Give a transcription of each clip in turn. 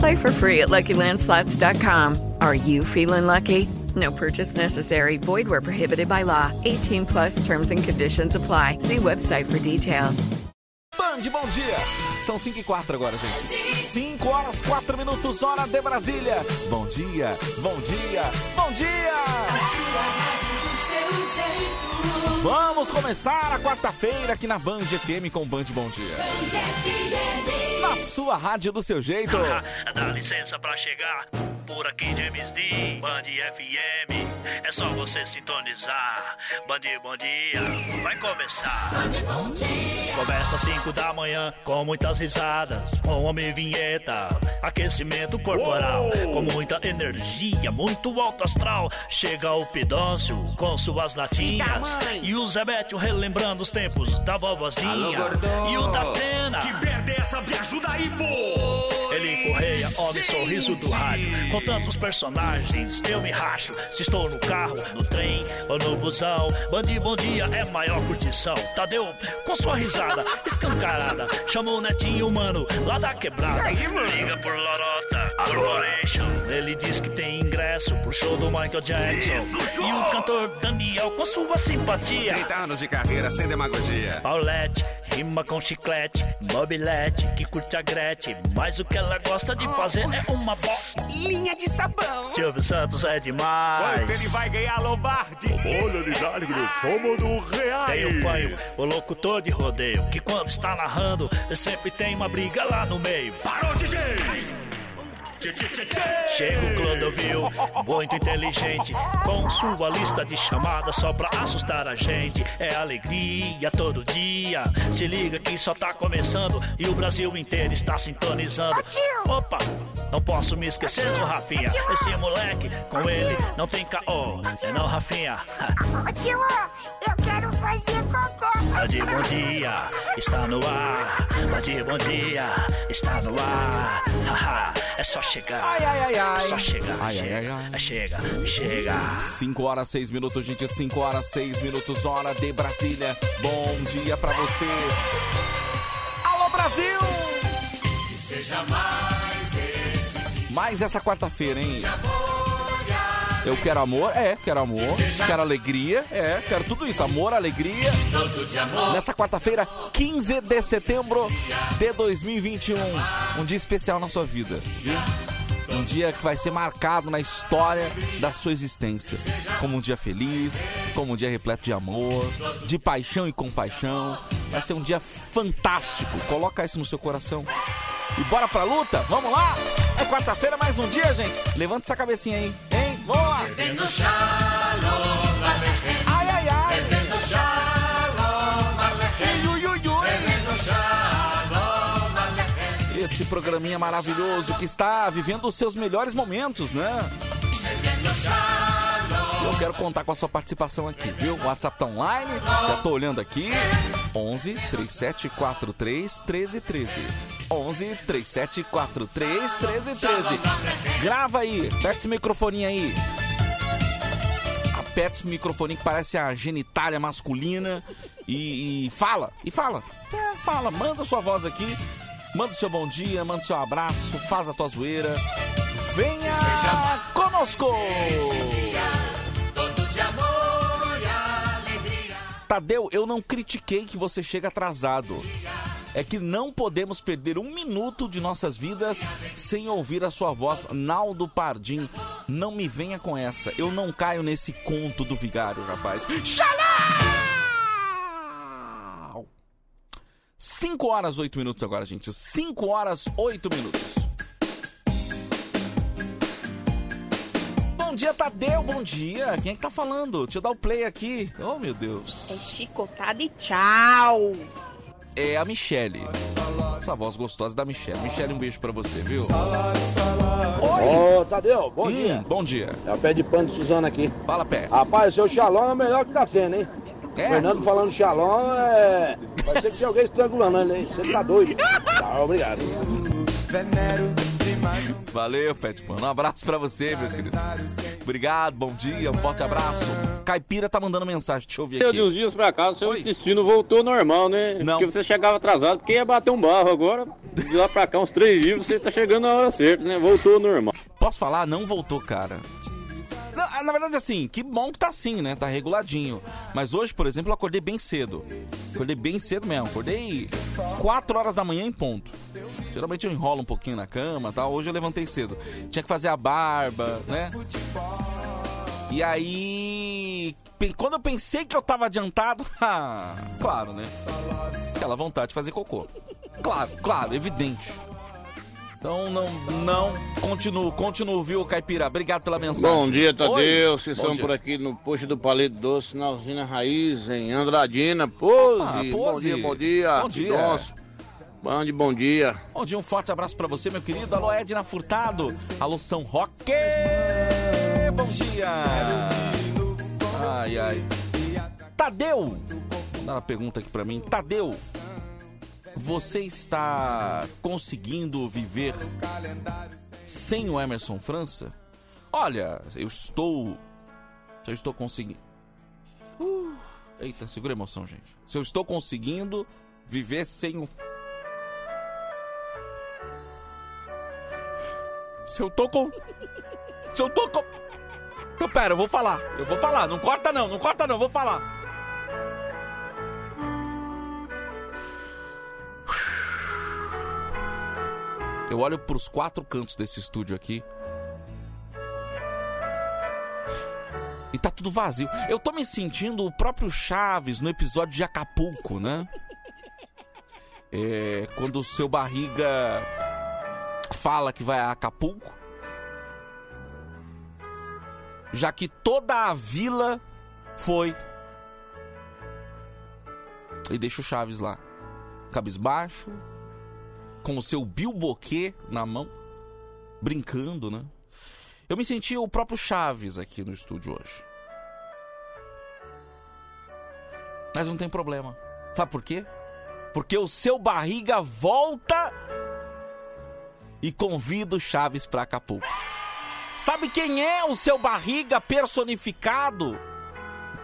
Play for free at LuckyLandSlots.com. Are you feeling lucky? No purchase necessary. Void where prohibited by law. 18 plus terms and conditions apply. See website for details. Band, bom dia! São 5 e 4 agora, gente. 5 horas, 4 minutos, hora de Brasília. Bom dia, bom dia, bom dia! Vamos começar a quarta-feira aqui na Band FM com Band Bom Dia. Na sua rádio do seu jeito. Dá licença pra chegar. Por aqui James D, Band FM. É só você sintonizar. Band Bom Dia, vai começar. Começa às 5 da manhã com muitas risadas, com homem vinheta, aquecimento corporal, com muita energia, muito alto astral. Chega o Pidôncio com suas latinhas e o Bétio relembrando os tempos da vovozinha e o da Atena. Que merda é essa? Me ajuda aí, pô! Ele Correia, homem sorriso do rádio. Com tantos personagens, eu me racho. Se estou no carro, no trem ou no busão. Bandi Bom Dia é maior curtição. Tadeu, com sua risada escancarada. Chamou o netinho, mano, lá da quebrada. Liga por Corporation. Ele diz que tem ingresso pro show do Michael Jackson. E o cantor Daniel, com sua simpatia. 30 anos de carreira sem demagogia. Paulette, rima com chiclete, mobilete, que curte a Gretchen. Mas o que ela gosta de fazer é uma Linha de sabão. Silvio Santos é demais. Quanto ele vai ganhar, Lombardi? Olha de Jardim, somos do real. Tem o panho, o locutor de rodeio, que quando está narrando, sempre tem uma briga lá no meio. Parou, DJ! Chega o Clodovil, muito inteligente, com sua lista de chamadas só pra assustar a gente. É alegria todo dia. Se liga que só tá começando e o Brasil inteiro está sintonizando. Opa, não posso me esquecer do Rafinha. Esse moleque, com ele, não tem caô. É não, Rafinha. Ô tio, eu quero fazer cocô. Bande bom dia, está no ar. Bande bom dia, está no ar. Haha, é só chegar. Ai, ai, ai, ai. Só chegar. Ai, ai, chega, ai, ai. é chega, chega. 5 horas, 6 minutos, gente. 5 horas, 6 minutos, hora de Brasília. Bom dia pra você. Alô, Brasil! Seja mais esse Mais essa quarta-feira, hein? Eu quero amor, é, quero amor. Quero alegria, é, quero tudo isso. Amor, alegria. Nessa quarta-feira, 15 de setembro de 2021. Um dia especial na sua vida? Um dia que vai ser marcado na história da sua existência. Como um dia feliz, como um dia repleto de amor, de paixão e compaixão. Vai ser um dia fantástico. Coloca isso no seu coração. E bora pra luta? Vamos lá? É quarta-feira, mais um dia, gente. Levanta essa cabecinha aí, lá! Devendo shalom aleichem. Ai, ai, ai! Devendo shalom aleichem. Ui, ui, ui. Devendo shalom aleichem. Esse programinha maravilhoso que está vivendo os seus melhores momentos, né? Devendo shalom. E Eu quero contar com a sua participação aqui, viu? O WhatsApp tá online, já tô olhando aqui. 11 3743 1313. 11 3743 1313. Grava aí, aperta esse microfone aí. Aperta esse microfone que parece a genitália masculina e, e fala, e fala. É, fala, manda sua voz aqui. Manda o seu bom dia, manda o seu abraço, faz a tua zoeira. Venha conosco! Tadeu, eu não critiquei que você chega atrasado. É que não podemos perder um minuto de nossas vidas sem ouvir a sua voz, Naldo Pardim. Não me venha com essa. Eu não caio nesse conto do vigário, rapaz. Xalá! 5 horas 8 minutos agora, gente. 5 horas 8 minutos. Bom dia, Tadeu. Bom dia. Quem é que tá falando? Deixa eu dar o play aqui. Oh, meu Deus. É chicotada e tchau. É a Michele. Essa voz gostosa da Michele. Michele, um beijo pra você, viu? Ô, Tadeu, bom Hum, dia. Bom dia. É o pé de pano de Suzana aqui. Fala, pé. Rapaz, o seu Xalão é o melhor que tá tendo, hein? É? Fernando falando Xalão é. Vai ser que tinha alguém estrangulando ele, hein? Você tá doido. Tá, obrigado. Valeu, Pet Pano. Um abraço pra você, meu querido. Obrigado, bom dia, um forte abraço. Caipira tá mandando mensagem, deixa eu ouvir De aqui. uns dias pra cá, seu intestino voltou normal, né? Não. Porque você chegava atrasado, porque ia bater um barro. Agora, de lá pra cá, uns três dias, você tá chegando na hora certa, né? Voltou normal. Posso falar? Não voltou, cara. Na, na verdade, assim, que bom que tá assim, né? Tá reguladinho. Mas hoje, por exemplo, eu acordei bem cedo. Acordei bem cedo mesmo. Acordei 4 horas da manhã em ponto. Geralmente eu enrolo um pouquinho na cama tal. Hoje eu levantei cedo. Tinha que fazer a barba, né? E aí. Quando eu pensei que eu tava adiantado. ah, claro, né? Aquela vontade de fazer cocô. Claro, claro, evidente. Então não, não, continuo, continuo, viu, Caipira? Obrigado pela mensagem. Bom dia, Tadeu. Oi. Vocês Bom são dia. por aqui no posto do Palito Doce, na usina Raiz, em Andradina. Pose. Ah, Bom Pose. dia, bom dia. Bom dia. Bom dia, bom dia. Bom dia, um forte abraço pra você, meu querido. Alô, Edna Furtado. Alô, São Roque. Bom dia. Ai, ai. Tadeu. Dá uma pergunta aqui pra mim. Tadeu, você está conseguindo viver sem o Emerson França? Olha, eu estou. Eu estou conseguindo. Uh, eita, segura a emoção, gente. Se eu estou conseguindo viver sem o. Se eu tô com. Se eu tô com. Então, pera, eu vou falar. Eu vou falar. Não corta não, não corta não, eu vou falar. Eu olho pros quatro cantos desse estúdio aqui. E tá tudo vazio. Eu tô me sentindo o próprio Chaves no episódio de Acapulco, né? É, quando o seu barriga fala que vai a Acapulco. Já que toda a vila foi. E deixa o Chaves lá. Cabisbaixo. Com o seu bilboquê na mão. Brincando, né? Eu me senti o próprio Chaves aqui no estúdio hoje. Mas não tem problema. Sabe por quê? Porque o seu barriga volta e convida o Chaves pra Acapulco. Sabe quem é o seu barriga personificado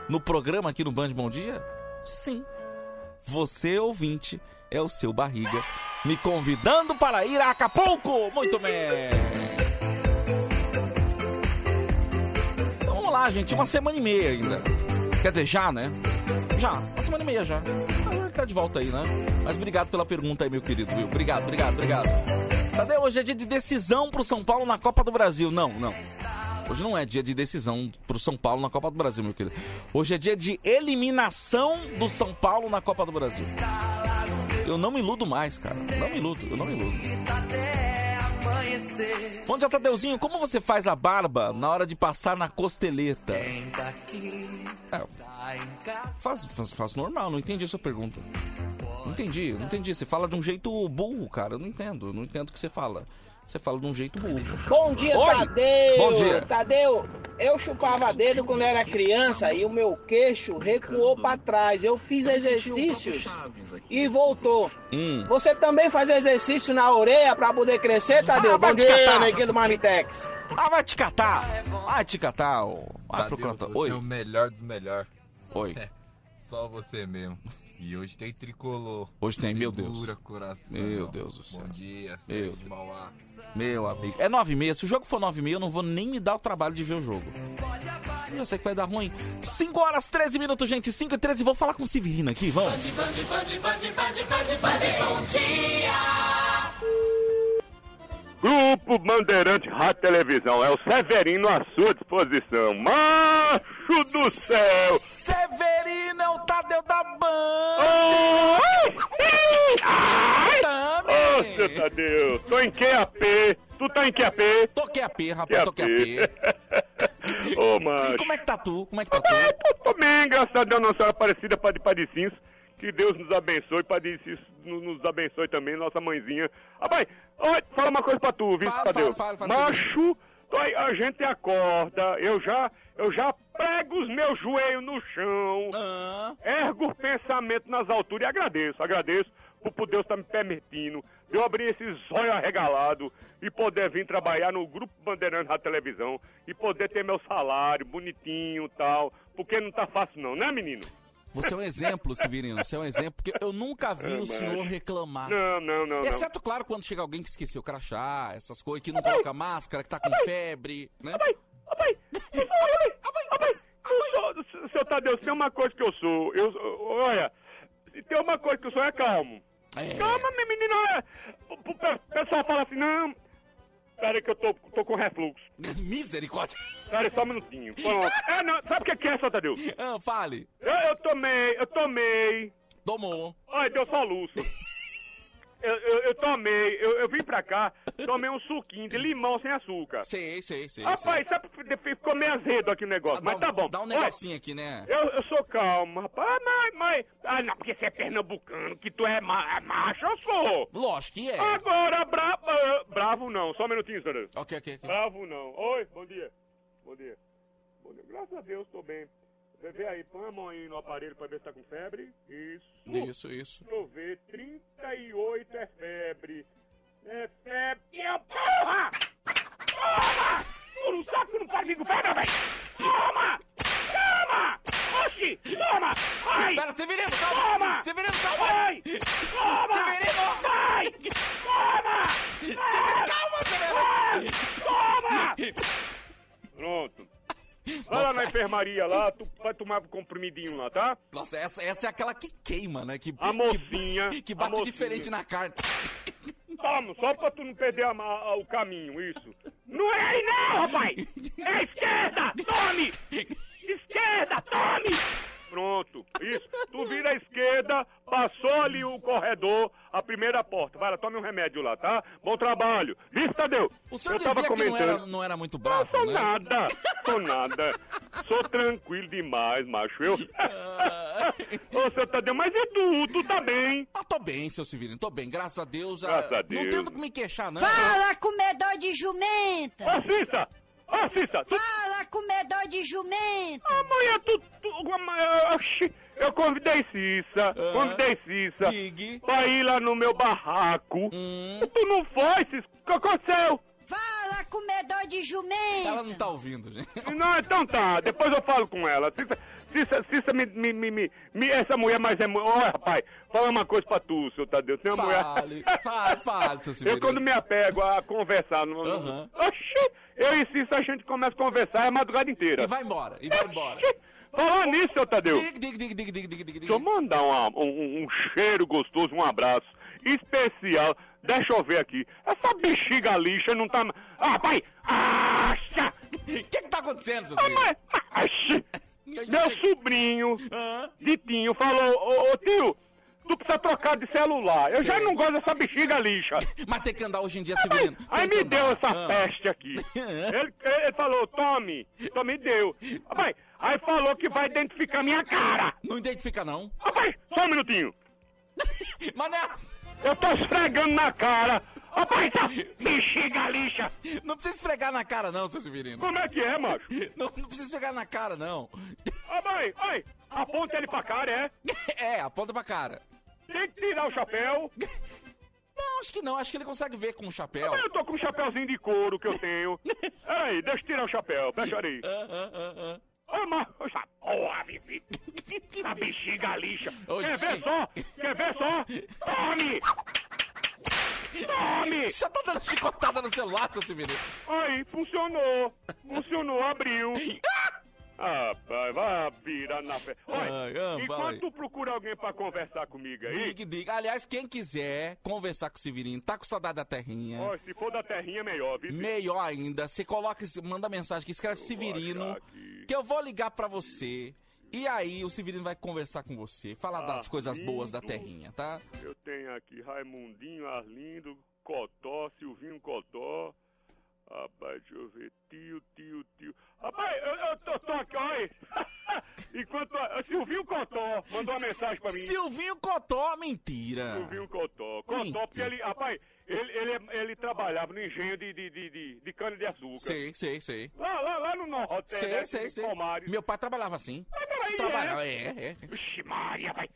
no programa aqui no Band Bom Dia? Sim. Você, ouvinte, é o seu barriga me convidando para ir a Acapulco. Muito bem. Então vamos lá, gente. Uma semana e meia ainda. Quer dizer, já, né? Já. Uma semana e meia já. Ah, Tá de volta aí, né? Mas obrigado pela pergunta aí, meu querido, viu? Obrigado, obrigado, obrigado. Cadê? Hoje é dia de decisão pro São Paulo na Copa do Brasil. Não, não. Hoje não é dia de decisão pro São Paulo na Copa do Brasil, meu querido. Hoje é dia de eliminação do São Paulo na Copa do Brasil. Eu não me iludo mais, cara. Não me iludo, eu não me iludo. Bom dia, Tadeuzinho. Como você faz a barba na hora de passar na costeleta? É, faz, faz, faz normal, não entendi a sua pergunta. Não entendi, não entendi. Você fala de um jeito burro, cara. Eu não entendo, não entendo o que você fala. Você fala de um jeito burro. Bom dia, Oi. Tadeu! Bom dia. Tadeu, eu chupava dedo quando era criança e o meu queixo recuou pra trás. Eu fiz exercícios e voltou. Hum. Você também faz exercício na orelha pra poder crescer, Tadeu? Ah, vai Bom te dia, neguinho do Marmitex. Ah, vai te catar! Vai te catar, ô. Vai Tadeu, procurar. você Oi. é o melhor dos melhores. Oi. Só você mesmo. E hoje tem tricolor. Hoje tem, meu Deus. Segura, coração. Meu Deus do céu. Bom dia, Sérgio de. Mauá. Meu amigo. É 9 e meia. Se o jogo for 9 e meia, eu não vou nem me dar o trabalho de ver o jogo. Eu sei que vai dar ruim. 5 horas 13 minutos, gente. 5 e 13. Vou falar com o Severino aqui, vamos. Grupo Bandeirante Rádio Televisão, é o Severino à sua disposição. Macho do céu! Severino é o Tadeu da Band! seu Tadeu. Tô em QAP. Tu tá em QAP? Tô QAP, rapaz, tô QAP. Ô, macho. E como é que tá tu? Como é que tá tu? Tô, tô bem, graças a Deus, Nossa Senhora Aparecida, Padre Padicins. Que Deus nos abençoe, Padre Cins nos nos abençoe também, nossa mãezinha. Rapaz, olha, fala uma coisa pra tu, viu, Fala, fala, fala, fala, Macho, a gente acorda, eu já, eu já prego os meus joelhos no chão, ergo o pensamento nas alturas e agradeço, agradeço por Deus estar me permitindo de eu abrir esses olhos arregalados e poder vir trabalhar no Grupo Bandeirante da televisão e poder ter meu salário bonitinho e tal, porque não tá fácil não, né menino? Você é um exemplo, Severino. Você é um exemplo, porque eu nunca vi É, o mas- senhor reclamar. Não, não, não, não. Exceto, claro, quando chega alguém que esqueceu crachá, essas coisas, que não coloca máscara, que tá com febre, né? Eu sou, seu Tadeu, tem uma coisa que eu sou, eu, olha, tem uma coisa que eu sou é calmo. Calma, minha menina, o, o pe- pessoal fala assim, não, pera que eu tô, tô com refluxo. Misericórdia. Pera aí, só um minutinho. Pronto. É, não, sabe o que que é, seu Tadeu? Ah, fale. Eu, eu tomei, eu tomei. Tomou. Olha, deu soluço. Eu, eu, eu tomei, eu, eu vim pra cá, tomei um suquinho de limão sem açúcar. Sei, sei, sei. Rapaz, sabe, ficou meio azedo aqui o negócio, mas tá bom. Dá um Olha, negocinho aqui, né? Eu, eu sou calmo, rapaz, mas, mas... Ah, não, porque você é pernambucano, que tu é, ma é macho, eu sou. Lógico que é. Agora, bra ah, bravo não, só um minutinho, senhor. Ok, ok, ok. Bravo não. Oi, bom dia. Bom dia. Bom dia. Graças a Deus, tô bem. Vê- Vê aí, põe a mão aí no aparelho pra ver se tá com febre. Isso. Isso, isso. Deixa eu ver, 38 é febre. É febre. Eu, porra! Toma! Tu não sabe que não pode vir com febre, velho? Toma! Toma! Oxi! Toma! Vai! Pera, Severino, calma! Toma! Severino, calma! Vai! Toma! Severino! Vai! Toma! Severino, calma, Vai! Toma! Pronto. Vai lá na enfermaria lá, tu vai tomar um comprimidinho lá, tá? Nossa, essa, essa é aquela que queima, né? Que, A mocinha. que, que bate mocinha. diferente na carne. Toma, só pra tu não perder a a- o caminho, isso. Não é aí não, rapaz! É esquerda! Tome! Esquerda, tome! Pronto, isso. Tu vira à esquerda, passou ali o corredor, a primeira porta. Vai lá, tome um remédio lá, tá? Bom trabalho. Isso, Tadeu? O senhor Eu tava dizia que não comentando. era, não era muito bravo, Sou né? nada, sou nada. Sou tranquilo demais, macho. Eu. Ô, seu Tadeu, mas e tu? Tu tá bem? Ah, tô bem, seu Severino, tô bem, graças a Deus. ah, Graças a Não Deus. tenho do que me queixar, não. Fala, comedor de jumenta! Ô, Cissa! Tu... Fala, comedor de jumenta! Amanhã tu. tu amanhã- oxi, eu convidei Cissa, Ah. convidei Cissa pra ir lá no meu barraco. Hum. Tu não foi, Cissa? O que aconteceu? Fala, comedor de jumenta! Ela não tá ouvindo, gente. Não, então tá, depois eu falo com ela. Cissa, Cissa, Cissa me, me, me, me, me- Essa mulher mais é. Olha, rapaz, fala uma coisa pra tu, seu Tadeu. Tem uma Fale, mulher. fale, fale, seu Eu Severino. quando me apego a conversar. No... Aham. Oxi, eu Cissa a gente começa a conversar é a madrugada inteira. E vai embora, e vai embora. Falar nisso, seu Tadeu. Diga, diga, diga, diga, diga, diga, diga. Deixa eu mandar uma- um, um cheiro gostoso, um abraço especial. Deixa eu ver aqui. Essa bexiga lixa não tá. Ah, pai! Acha! O que que tá acontecendo, seu Ah, Severino? mas- Ache! Meu sobrinho, Ditinho, falou: Ô, ô, tio, tu precisa trocar de celular. Eu já Sei. não gosto dessa bexiga lixa. Mas tem que andar hoje em dia, Severino. Aí que me deu andar. essa Ah. peste aqui. Ele, ele falou, tome, tome me deu. Rapaz, aí falou que vai identificar minha cara. Não identifica, não. Rapaz, só um minutinho. Mas não é... Eu tô esfregando na cara. Rapaz, tá bexiga lixa. Não precisa esfregar na cara, não, seu Severino. Como é que é, macho? Não, não precisa esfregar na cara, não. Ô, mãe, mãe, aponta ele pra cara, é? É, aponta pra cara. Tem que tirar o chapéu. Não, acho que não. Acho que ele consegue ver com o chapéu. Eu tô com um chapéuzinho de couro que eu tenho. Aí, deixa eu tirar o chapéu, fecha aí. Ah, ah, ah, ah. Mas, essa porra, Bibi. Essa bexiga lixa. Quer ver só? Quer ver só? Tome! Tome! Você tá dando chicotada no celular, seu Severino? Aí, funcionou. Funcionou, abriu. Ah, pai, vai virar na fé. Olha, ah, enquanto tu procura alguém pra conversar comigo aí, Diga, diga. Aliás, quem quiser conversar com o Severino, tá com saudade da terrinha. ó, se for da terrinha, melhor, viu? Melhor ainda, você coloca, manda mensagem que escreve Severino, achar aqui. que eu vou ligar pra você E aí o Severino vai conversar com você, falar das coisas boas da terrinha, tá? Eu tenho aqui Raimundinho, Arlindo, Cotó, Silvinho Cotó. Rapaz, deixa eu ver. Tio, tio, tio. Rapaz, eu, eu tô, tô aqui, olha aí. Enquanto. Silvinho Cotó mandou uma mensagem pra mim. Silvinho Cotó, mentira. Silvinho Cotó. Cotó, porque ele. Rapaz, ele, ele, ele trabalhava no engenho de, de, de, de, de cana-de-açúcar. Sei, sei, sei. Lá, lá, lá no norte. Sei, né, sei, sei. Palmares. Meu pai trabalhava assim. peraí, Trabalhava, é? é, é. Vixe, Maria, vai.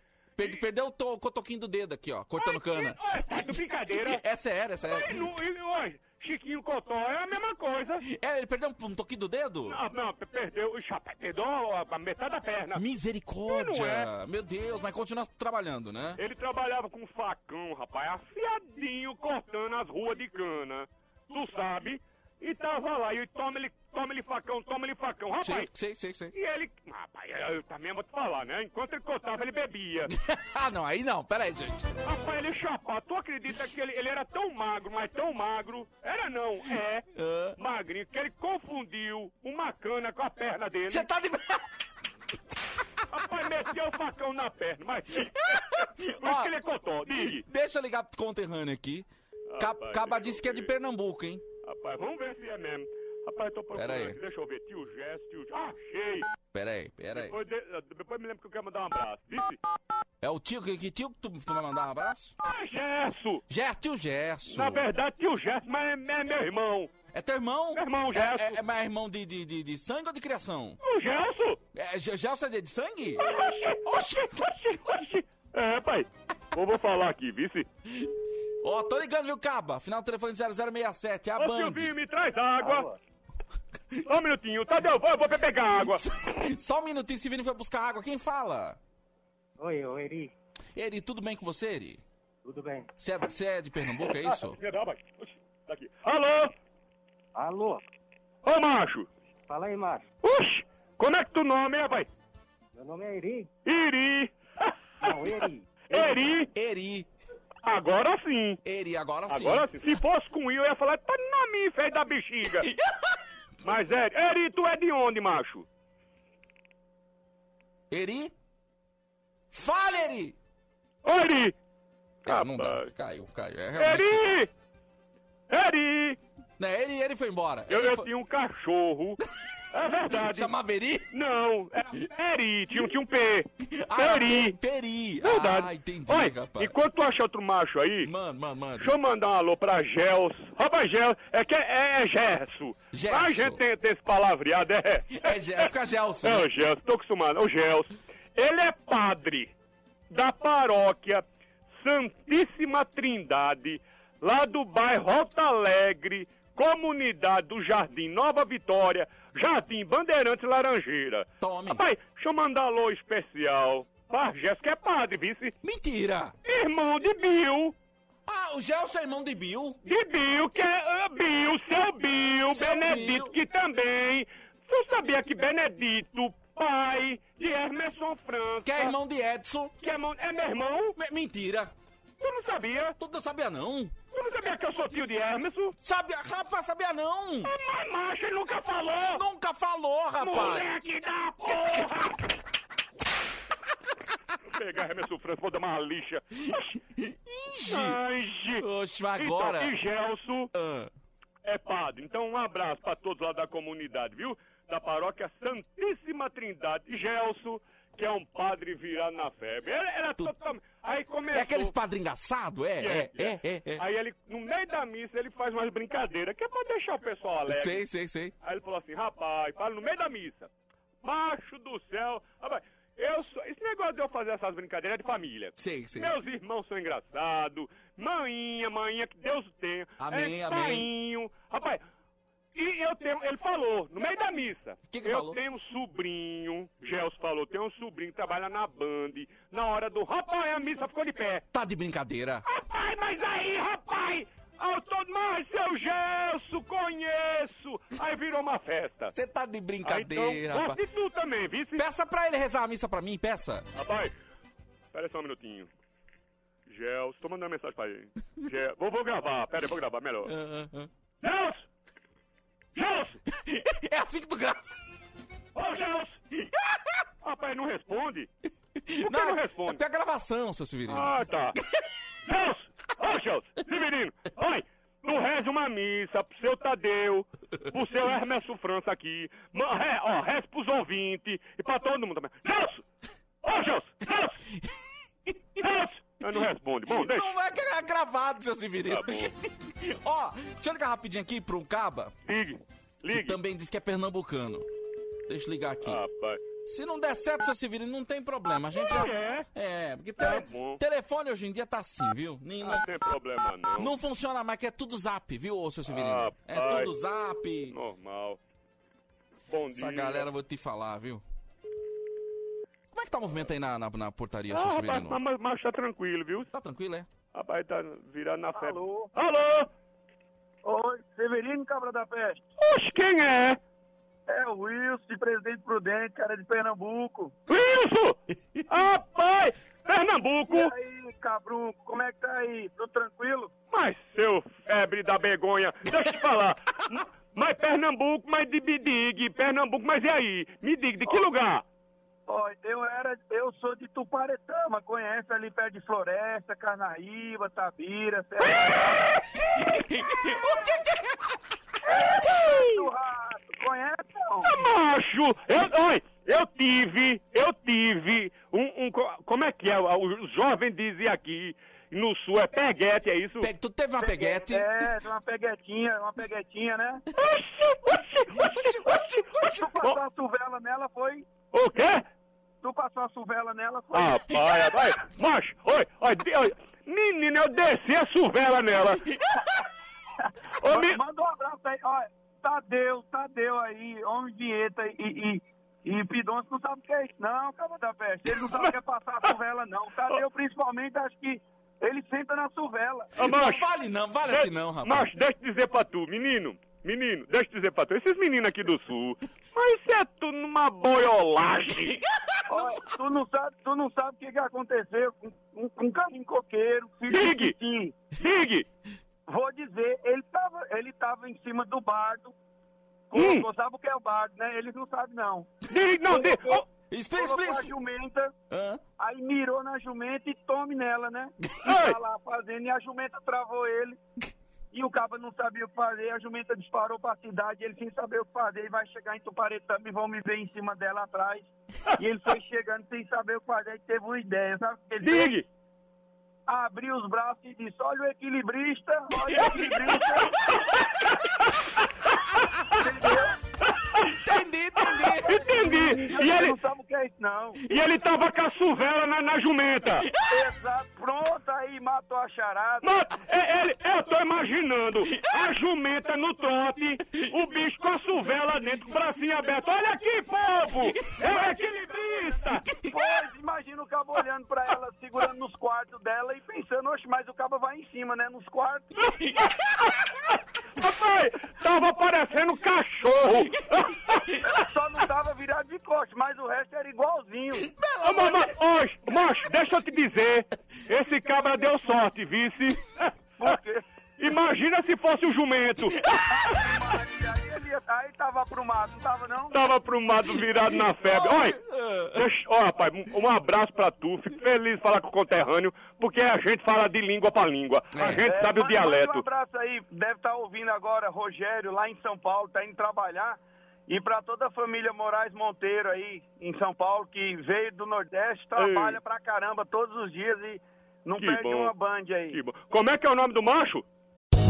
Per- perdeu o, to- o cotoquinho do dedo aqui, ó, cortando cana. Olha, tá de brincadeira. É sério, é sério. Ai, não, olha, Chiquinho Cotó é a mesma coisa. É, ele perdeu um, um toquinho do dedo? Ah, não, perdeu, rapaz, perdeu a, metade da perna. Misericórdia! Não é. Meu Deus, mas continua trabalhando, né? Ele trabalhava com facão, rapaz, afiadinho, cortando as ruas de cana. Tu sabe? E tava lá, e toma ele, toma ele facão, toma ele facão, rapaz. Sei, sei, sei. E ele, rapaz, eu também vou te falar, né? Enquanto ele cortava, ele bebia. ah, não, aí não, peraí, gente. Rapaz, ele chapava. Tu acredita que ele, ele era tão magro, mas tão magro? Era não, é. Magrinho, que ele confundiu uma cana com a perna dele. Você tá de. Rapaz, meteu o facão na perna, mas. Por isso que ele é cotó, diga. Deixa eu ligar pro conterrâneo aqui. Rapaz, Caba disse que é de. Pernambuco, hein? Rapaz, vamos ver se é mesmo. Rapaz, tô procurando Pera aí. aqui, deixa eu ver. Tio Gesso, tio Gesso. Ah, achei! Peraí, peraí. Depois, de- depois me lembro que eu quero mandar um abraço. Disse? É o tio, que, que tio que tu, tu vai mandar um abraço? Ah, Gesso! Ger, tio Gerson. Na verdade, tio Gesso, mas é, é meu irmão. É teu irmão? Meu irmão, É, Gerson. é, é mais irmão de, de, de, de sangue ou de criação? O Gesso? É, Gerson é de, de sangue? Oxi, oxi, oxi. É, pai. Eu vou falar aqui, vice. Ó, tô ligando, viu, Caba? Final do telefone 0067, é a Ô, Band. Silvinho, me traz água. Só um minutinho. Tadeu, vou, eu vou pegar água. Só um minutinho, Silvino foi buscar água. Quem fala? Oi, oi, Eri. Eri, tudo bem com você, Eri? Tudo bem? Você é, você é de Pernambuco, é isso? Pai. Oxi, tá aqui. Alô? Alô? Ô, macho. Fala aí, macho. Oxi, como é que tu nome é, pai? Meu nome é Eri. Iri. Não, Eri. Eri. Eri. Agora sim. Eri, agora sim. Agora sim. Se fosse com I, eu ia falar, tá na minha, fez da bexiga. Mas, Eri, Eri, tu é de onde, macho? Eri? Fala, Eri! Eri! Ah, não dá. Caiu, caiu. É realmente... Eri! Eri! Né, Eri, ele foi embora. Eu, Ele eu foi- tinha um cachorro. É verdade. Chamava Eri? Não, era Eri, tinha, tinha um P. Ah, Peri. Peri. Verdade. Ah, entendi, Olha, rapaz. enquanto tu acha outro macho aí, Mano, mano, mano. deixa eu mandar um alô pra Gels. Rapaz, Gels, é que é, é Gerso. Gerso. A gente tem, tem esse palavreado, é. É, Ge- fica Gelson. É né? o Gelson, tô acostumado. É o Gelson. Ele é padre da paróquia Santíssima Trindade, lá do bairro Alto Alegre, comunidade do Jardim Nova Vitória, Jardim Bandeirantes Laranjeira. Tome. Rapaz, deixa eu mandar alô especial pra Jéssica, é padre, vice. Mentira! Irmão de Bill. Ah, o Gelson é irmão de Bill? De Bill, que é ah, Bill, seu Bill, Seu Benedito, Bill. que também. Você sabia que Benedito, pai de Hermeson França. Que é irmão de Edson? Que é, irmão- é meu irmão? Me- mentira. Tu não sabia? Tu não sabia, não? Não sabia que eu sou tio de Hermeson? Sabia, rapaz, sabia não? Mas macho, ele nunca falou! Nunca falou, rapaz. Moleque da porra! Vou pegar Hermeson França, vou dar uma lixa. Ai, gente. Oxe, mas agora... Então, e Gelson Ah, é padre. Então, um abraço pra todos lá da comunidade, viu? Da paróquia Santíssima Trindade. Gelson, que é um padre virado na febre. Era, era totalmente... Aí começou... é aqueles padrinhos engraçados? É, é, é, é, é. Aí ele, no meio da missa, ele faz umas brincadeiras, que é pra deixar o pessoal alegre. Sei, sei, sei. Aí ele falou assim, rapaz, fala no meio da missa. Macho do céu. Rapaz, eu sou... Esse negócio de eu fazer essas brincadeiras é de família. Sei, sei. Meus irmãos são engraçados. Maninha, maninha, que Deus o tenha. Amém, é, amém. painho. Rapaz, e eu tenho... Ele falou, no meio da missa. Que que eu falou? tenho um sobrinho, Gels falou, tenho um sobrinho que trabalha na Band. Na hora do... Rapaz, a missa ficou de pé. Tá de brincadeira. Rapaz, mas aí, rapaz! Eu tô mais seu Gelso, conheço! Aí virou uma festa. Você tá de Aí, brincadeira, então, rapaz. tu também, vice? Peça pra ele rezar a missa pra mim, peça. Rapaz, pera só um minutinho. Gelso, tô mandando uma mensagem pra ele. Gel... Vou, vou gravar, pera aí, vou gravar, melhor. Gelso! É assim que tu grava. Ô, Gelso! Rapaz, não responde? Por Não, não, é responde? porque é gravação, seu Severino. Ah, tá. Celso! Ô, Celso! Severino! Oi! Tu reza uma missa pro seu Tadeu, pro seu Hermeso França aqui. Ma- re- ó, reza pros ouvintes e pra todo mundo também. Celso! Ô, Celso! Celso! Celso! Mas não responde. Bom, deixa. Não vai ficar gravado, seu Severino. Tá bom. Ó, deixa eu ligar rapidinho aqui pra um caba. Ligue. Que também diz que é pernambucano. Deixa eu ligar aqui. Rapaz. Se não der certo, seu Severino, não tem problema. A gente já... É? É, porque Tá tele- bom. telefone hoje em dia tá assim, viu? Nem, Não tem problema, não. Não funciona mais, que é tudo zap, viu, ô, seu Severino? Rapaz. É tudo zap. Normal. Bom Essa dia. galera, vou te falar, viu? Como é que tá o movimento aí na, na, na portaria, Ah, seu rapaz, Severino? mas, mas tá tranquilo, viu? Tá tranquilo, é? Rapaz, tá virando na febre. Alô? Alô? Oi, Severino Cabra da Peste. Oxe, quem é? É o Wilson, de Presidente Prudente, cara de Pernambuco. Wilson! Rapaz! Pernambuco! E aí, Cabrum, como é que tá aí? Tudo tranquilo? Mas, seu febre da begonha, deixa eu te falar. Mas Pernambuco, mas de Bidig, Pernambuco, mas e aí? Me diga, de que lugar? Ó, eu era, eu sou de Tuparetama, conhece ali perto de Floresta, Carnaíba, Tabira, Serra. Churrasco, conhece não? Macho! Eu, oi, eu tive, eu tive um, um co- como é que é? O jovem dizia aqui, no sul é peguete, é isso? Pe- Tu teve uma peguete? É, uma peguetinha, uma peguetinha, né? Tu passou a suvela nela, foi? O quê? Tu passou a suvela nela, foi? Rapaz, rapaz, macho, oi, oi, de- oi, menino, eu desci a suvela nela. Ô, me- Manda um abraço aí, ó, Tadeu, Tadeu aí, homem de vinheta e, e, e Pidoncio não sabe o que é isso, não, Cabo da Peste. Ele não sabe o que é passar a suvela, não. Tadeu, principalmente, acho que ele senta na suvela. Ô, macho, vale não, vale assim não, rapaz. Macho, deixa eu dizer pra tu, menino, menino, deixa eu dizer pra tu, esses meninos aqui do sul, mas isso é tudo numa boiolagem. Ó, tu não sabe, tu não sabe o que, que aconteceu com, com um caminho coqueiro, filho Digue! Vou dizer, ele tava, ele tava em cima do bardo. Hum. Colocou, sabe o que é o bardo, né? Eles não sabem, não. Digue, não, Explica, colocou explica. a jumenta, Hã? aí mirou na jumenta e tome nela, né? E tá lá fazendo, e a jumenta travou ele. E o cabo não sabia o que fazer, a jumenta disparou pra cidade, ele sem saber o que fazer, e vai chegar em Tuparetama e vão me ver em cima dela atrás. E ele foi chegando sem saber o que fazer, e teve uma ideia, sabe ele? Digue! Abriu os braços e disse, olha o equilibrista, olha o equilibrista. entendi. E Ele não sabe o que é isso, não. e ele tava com a suvela na, na jumenta. Exato, pronto, aí matou a charada. É, ele, eu tô imaginando a jumenta no trote, o bicho com a suvela dentro, com o bracinho aberto. Olha aqui, povo! É equilibrista! Pois, imagina o cabo olhando pra ela, segurando nos quartos dela e pensando, oxe, mas o cabo vai em cima, né, nos quartos. Rapaz, tava parecendo um cachorro! Só não tava virado de costa, mas o resto era igualzinho. Ô, mamãe, ô, macho, deixa eu te dizer, esse cabra deu sorte, vice. Por quê? Imagina se fosse o jumento. Aí, aí tava aprumado, não tava não? Tava pro mato virado na febre. Olha, ó, rapaz, um, abraço pra tu. Fico feliz de falar com o conterrâneo, porque a gente fala de língua pra língua. A gente É, sabe o manda Um dialeto. abraço aí, deve estar ouvindo agora Rogério lá em São Paulo, tá indo trabalhar. E pra toda a família Moraes Monteiro aí em São Paulo, que veio do Nordeste, trabalha pra caramba todos os dias e não Que perde bom. uma band aí. Como é que é o nome do macho?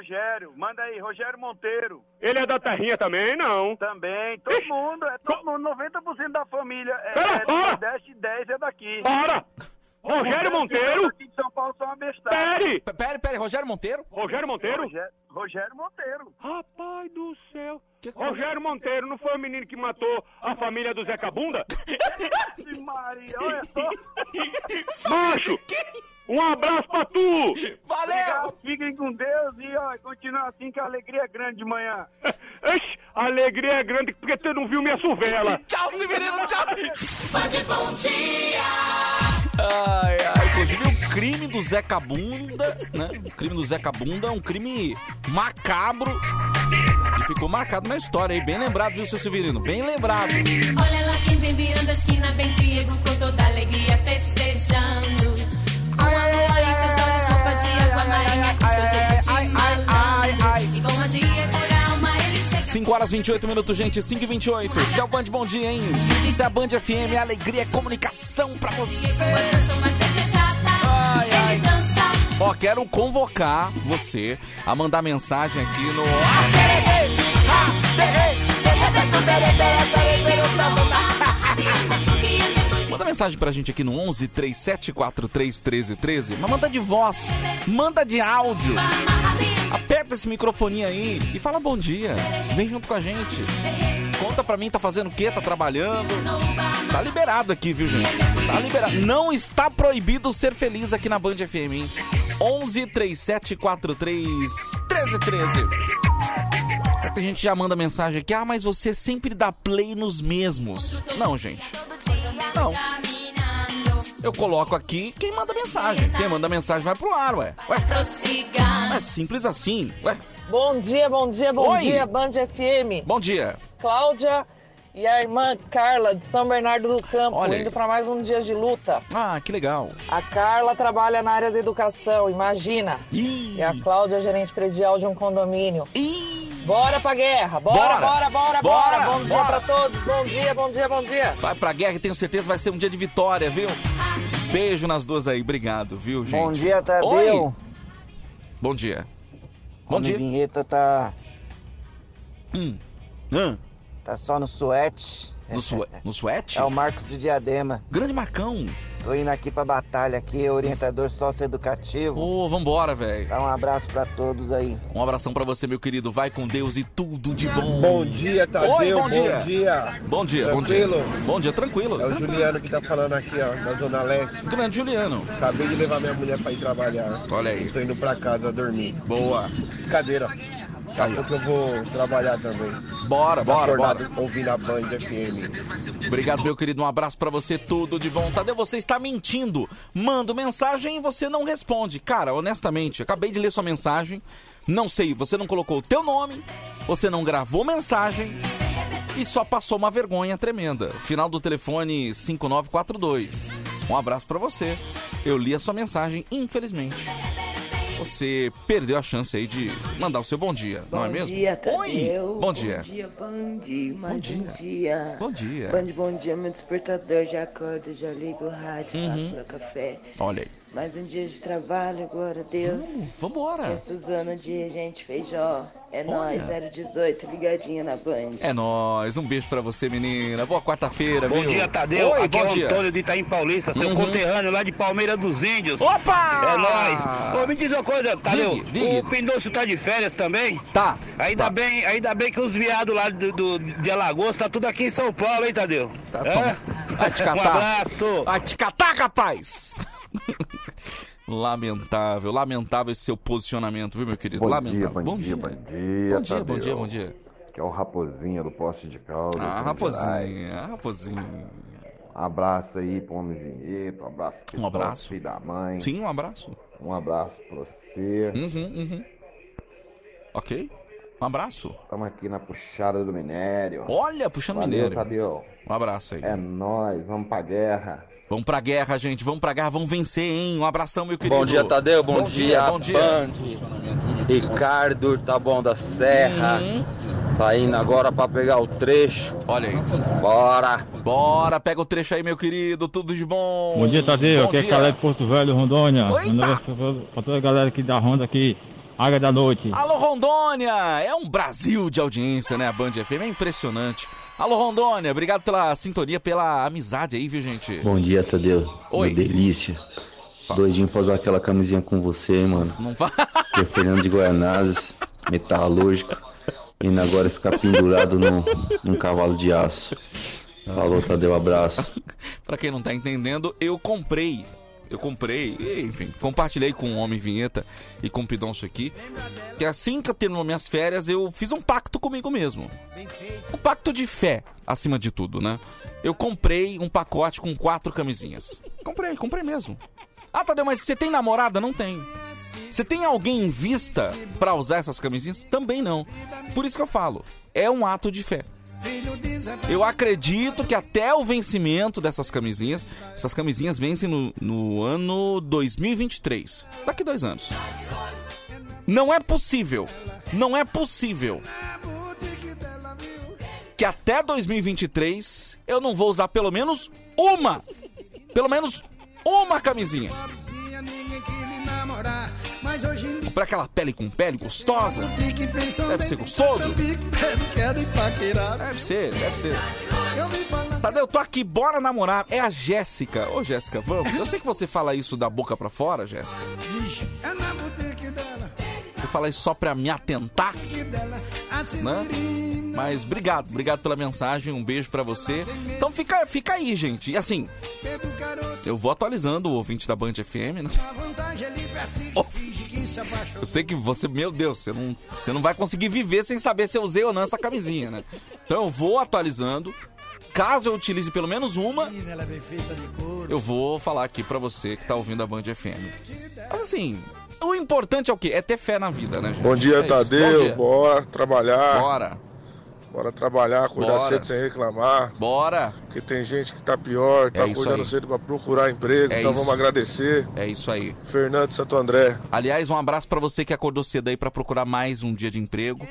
É Rogério, manda aí, Rogério Monteiro. Ele é da terrinha também, não? Também, todo mundo, é todo mundo, 90% da família é, Pera, é do para! Nordeste e 10 é daqui. Para! Rogério Monteiro. Aqui de São Paulo são uma bestagem. Pere! P- Pera, pera, Rogério Monteiro? Rogério Monteiro? Rogério, Rogério Monteiro. Rapaz do céu. Que que foi? Rogério Monteiro não foi o menino que matou a família do Zeca Bunda? Ixi, Maria, olha só. Macho! Um abraço pra tu! Valeu! Fiquem com Deus e ó, continua assim que a alegria é grande de manhã. Ixi, a alegria é grande porque tu não viu minha suvela. Tchau, Severino, tchau! Bande bom dia. Ai, ai, inclusive o crime do Zeca Bunda, né? O crime do Zeca Bunda é um crime macabro e ficou marcado na história aí. Bem lembrado, viu, seu Severino? Bem lembrado. Olha lá quem vem virando a esquina, vem Diego com toda alegria festejando. Água marinha e seu jeito de malandro. E com magia por alma ele chega. 5 horas 28 minutos, gente, 5 e 28. Esse é o Band Bom Dia, hein? Isso é a Band FM, alegria, comunicação pra você. Ai, ai. Ó, quero convocar você a mandar mensagem aqui no. Manda mensagem pra gente aqui no 11 3743 1313. Mas manda de voz, manda de áudio. Aperta esse microfone aí e fala bom dia. Vem junto com a gente. Conta pra mim, tá fazendo o quê? Tá trabalhando? Tá liberado aqui, viu, gente? Tá liberado. Não está proibido ser feliz aqui na Band FM, hein? 11 3743 1313. Tem gente já manda mensagem aqui, ah, mas você sempre dá play nos mesmos. Não, gente. Não. Eu coloco aqui quem manda mensagem. Quem manda mensagem vai pro ar, ué. Ué, é simples assim, ué. Bom dia, bom dia, bom Oi. dia, Band FM. Bom dia. Cláudia e a irmã Carla de São Bernardo do Campo, Olha indo para mais um dia de luta. Ah, que legal. A Carla trabalha na área da educação, imagina. E a Cláudia é gerente predial de um condomínio. Bora pra guerra, bora, Bora. bora, bora, bora. Bora, Bom dia bora. pra todos, bom dia, bom dia, bom dia. Vai pra guerra e tenho certeza vai ser um dia de vitória, viu? Beijo nas duas aí, obrigado, viu, gente? Bom dia, Tadeu. Oi. Bom dia. Bom Homem dia. Vinheta tá. Hum. Hum. Tá só no suete. No, sue... no suete? É o Marcos de Diadema. Grande Marcão. Tô indo aqui pra batalha aqui, orientador socioeducativo. Ô, vambora, velho. Dá um abraço pra todos aí. Um abração pra você, meu querido. Vai com Deus e tudo de bom. Bom dia, Tadeu. Oi, bom, bom dia. dia. Bom dia, Tranquilo? bom dia. Bom dia, tranquilo. É o Juliano que tá falando aqui, ó, na Zona Leste. Grande Juliano. Acabei de levar minha mulher pra ir trabalhar. Olha aí. Tô indo pra casa dormir. Boa. Cadeira. Daqui a pouco eu vou trabalhar também. Bora, bora, Acordado, ouvindo a Band FM. Obrigado, meu querido. Um abraço pra você, tudo de bom. Tadeu, você está mentindo. Mando mensagem e você não responde. Cara, honestamente, acabei de ler sua mensagem. Não sei, você não colocou o teu nome, você não gravou mensagem e só passou uma vergonha tremenda. Final do telefone 5942. Um abraço pra você. Eu li a sua mensagem, infelizmente. Você perdeu a chance aí de mandar o seu bom dia, não é mesmo? Bom dia, Tadeu. Oi, bom dia. Bom dia, Band. Mais dia. um dia. Bom dia. Band, bom dia. Meu despertador já acorda, já ligo o rádio, Uhum. faço meu café. Olha aí. Mais um dia de trabalho, glória a Deus. vambora. Que é Suzana de Gente Feijó. É Olha. nóis, 018, ligadinha na Band. É nóis, um beijo pra você, menina. Boa quarta-feira, Bom viu? dia, Tadeu. Oi, Aqui é bom o dia. Antônio de Itaim Paulista, seu Uhum. conterrâneo lá de Palmeira dos Índios. Opa! É nóis. Ô, me diz uma coisa, Tadeu. Diga, diga. O Pindôcio tá de férias também? Tá. Ainda, Bem, ainda bem que os viados lá do, do- de Alagoas tá tudo aqui em São Paulo, hein, Tadeu? Tá, É? Vai te Um catar. abraço. Vai te catar, rapaz. Lamentável, lamentável esse seu posicionamento, viu, meu querido? Bom dia, lamentável. bom dia, bom dia, Bom dia, bom dia, bom dia. Que é o Raposinha do Poste de Caldas. Ah, raposinha, ah, raposinha. Abraço aí pro Homem Vinheta, um abraço pro Um abraço. Filho da mãe. Sim, um abraço. Um abraço pra você. Uhum, uhum. Ok. Um abraço. Estamos aqui na puxada do minério. Olha, puxando Valeu, minério. Tadeu. Um abraço aí. É nóis, vamos pra guerra. Vamos pra guerra, gente. Vamos pra guerra, vamos vencer, hein? Um abração, meu querido. Bom dia, Tadeu. Bom, dia, bom dia. Band. Ricardo tá bom da Serra. Saindo agora pra pegar o trecho. Olha aí. Bora. Bora, pega o trecho aí, meu querido. Tudo de bom. Bom dia, Tadeu. Bom Aqui é dia. Caleb Porto Velho, Rondônia. Pra- pra toda a galera aqui da Ronda aqui. Águia da noite. Alô, Rondônia! É um Brasil de audiência, né? A Band FM é impressionante. Alô, Rondônia, obrigado pela sintonia, pela amizade aí, viu, gente? Bom dia, Tadeu. Oi. Uma delícia. Doidinho pra usar aquela camisinha com você, hein, mano. Não vai. Que é Fernando de Goianazes, metalúrgico. Indo agora ficar pendurado num, num cavalo de aço. Falou, Tadeu, abraço. Pra quem não tá entendendo, eu comprei. Eu comprei, e, enfim, compartilhei com o Homem Vinheta e com o Pidoncio aqui. Que assim que eu terminou minhas férias, eu fiz um pacto comigo mesmo. Um pacto de fé, acima de tudo, né? Eu comprei um pacote com quatro camisinhas. Comprei, comprei mesmo. Ah, Tadeu, mas você tem namorada? Não tem. Você tem alguém em vista pra usar essas camisinhas? Também não. Por isso que eu falo, é um ato de fé. Eu acredito que até o vencimento dessas camisinhas, essas camisinhas vencem no, no ano 2023. Daqui dois anos. Não é possível, não é possível que até 2023 eu não vou usar pelo menos uma, pelo menos uma camisinha. Comprar aquela pele com pele gostosa. Deve ser gostoso. Deve ser, deve ser. Tadeu, eu tô aqui, bora namorar. É a Jéssica. Ô, Jéssica, vamos. Eu sei que você fala isso da boca pra fora, Jéssica. Você fala isso só pra me atentar, né? Mas obrigado, obrigado pela mensagem, um beijo pra você. Então fica, fica aí, gente. E assim, eu vou atualizando o ouvinte da Band FM, né? Eu sei que você, meu Deus, você não, você não vai conseguir viver sem saber se eu usei ou não essa camisinha, né? Então eu vou atualizando. Caso eu utilize pelo menos uma, eu vou falar aqui pra você que tá ouvindo a Band FM. Mas assim, o importante é o quê? É ter fé na vida, né, gente? Bom dia, É. Tadeu. Bom dia. Bora trabalhar. Bora. Bora trabalhar, acordar Bora. cedo sem reclamar. Bora. Porque tem gente que tá pior, tá É acordando cedo pra procurar emprego, É então isso. vamos agradecer. É isso aí. Fernando Santo André. Aliás, um abraço pra você que acordou cedo aí pra procurar mais um dia de emprego.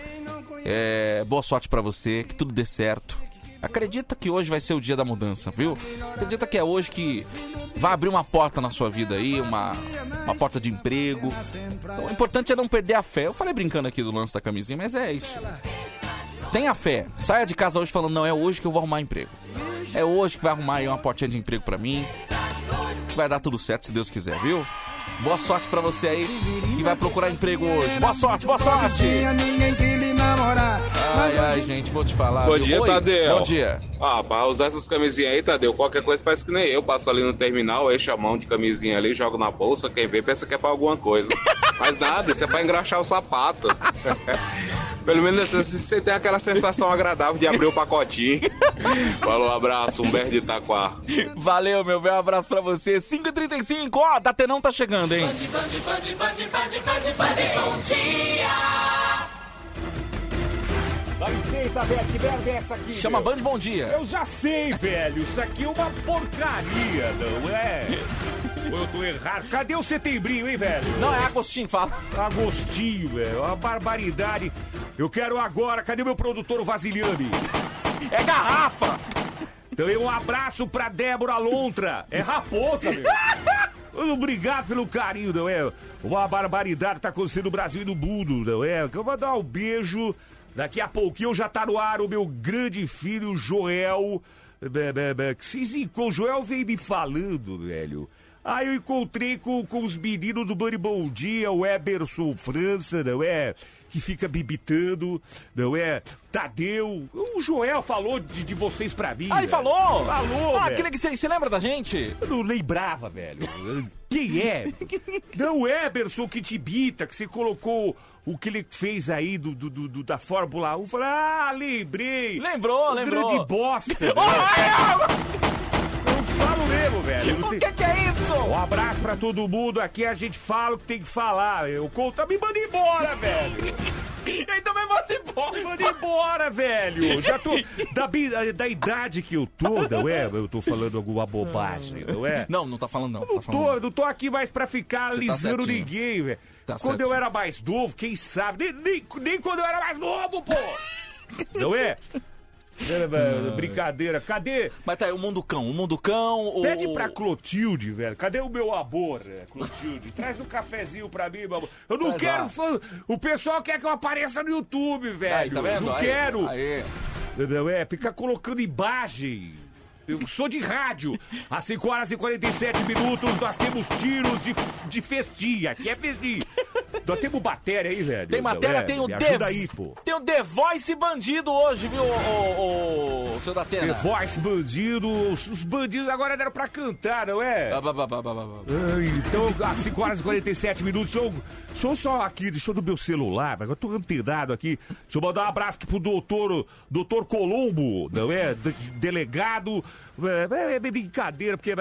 É, boa sorte pra você, que tudo dê certo. Acredita que hoje vai ser o dia da mudança, viu? Acredita que é hoje que vai abrir uma porta na sua vida aí, uma, uma porta de emprego. Então, o importante é não perder a fé. Eu falei brincando aqui do lance da camisinha, mas é isso. Tenha fé. Saia de casa hoje falando, não, é hoje que eu vou arrumar emprego. É hoje que vai arrumar aí uma portinha de emprego pra mim. Vai dar tudo certo se Deus quiser, viu? Boa sorte pra você aí que vai procurar emprego hoje. Boa sorte, boa sorte! Ai, ai, gente, vou te falar. Bom viu? dia, Oi, Tadeu. Bom dia. Ah, pra usar essas camisinhas aí, Tadeu, qualquer coisa faz que nem eu. Passo ali no terminal, encho a mão de camisinha ali, jogo na bolsa. Quem vê pensa que é pra alguma coisa. Mas nada, isso é pra engraxar o sapato. Pelo menos assim, você tem aquela sensação agradável de abrir o pacotinho. Falou, abraço, um beijo de Itaquá. Valeu, meu velho. Um abraço pra você. 5h35, ó, Datenão tá chegando, hein? Bom dia! Dá licença, velho, que merda é essa aqui? Chama meu? Band Bom Dia. Eu já sei, velho. Isso aqui é uma porcaria, não é? Ou eu tô errado? Cadê o setembrinho, hein, velho? Não, é Agostinho, fala. Agostinho, velho. Uma barbaridade. Eu quero agora. Cadê meu produtor, o Vasiliani? É garrafa! Então, um abraço pra Débora Lontra. É raposa, meu. Obrigado pelo carinho, não é? Uma barbaridade tá acontecendo no Brasil e no mundo, não é? Eu vou dar um beijo. Daqui a pouquinho já tá no ar o meu grande filho Joel. Bé, bé, bé, que se zincou. O Joel veio me falando, velho. Aí eu encontrei com, com os meninos do Bani Bom Dia, o Eberson França, não é? Que fica bibitando, não é? Tadeu. O Joel falou de, de vocês pra mim. Ah, ele velho. falou? Falou, Ah, velho. aquele que você você lembra da gente? Eu não lembrava, velho. Quem é? Não, Eberson que te bita, que você colocou o que ele fez aí do, do- do- da Fórmula 1. Falei, ah, lembrei. Lembrou, lembrou. Grande bosta. velho. O que, que é isso? Um abraço pra todo mundo. Aqui a gente fala o que tem que falar. Eu conto, me manda embora, velho. Então me manda embora. Manda embora, velho. Já tô. Da, da idade que eu tô, não é? Eu tô falando alguma bobagem, não é? Não, não tá falando não. Não tá falando tô, não tô aqui mais pra ficar Você tá alisando certinho. ninguém, velho. Tá quando certinho. eu era mais novo, quem sabe? Nem, nem, nem quando eu era mais novo, pô! Não é? É, é, Brincadeira. Cadê? Mas tá aí, o Mundo Cão, o Mundo Cão... Pede pra Clotilde, velho. Cadê o meu amor, é, Clotilde? Traz um cafezinho pra mim, meu amor. Eu não Traz quero. fa- O pessoal quer que eu apareça no YouTube, velho. Aí, tá vendo? Não Aí, quero. aí. Entendeu? É, fica colocando imagem. Eu sou de rádio. Às 5 horas e 47 minutos, nós temos tiros de, de festinha. Que é festinha. nós temos matéria aí, velho. Tem matéria, É, tem o The, ajuda aí, pô. tem o The Voice bandido hoje, viu, o, o, o seu The Datena? Voice bandido. Os, os bandidos agora deram pra cantar, não é? Ba, ba, ba. Ai, Então, às 5 horas e 47 minutos, deixa eu, deixa eu só aqui, deixa eu do meu celular, mas eu tô antenado aqui. Deixa eu mandar um abraço aqui pro doutor, doutor Colombo, não é? De- delegado. É, é brincadeira, porque.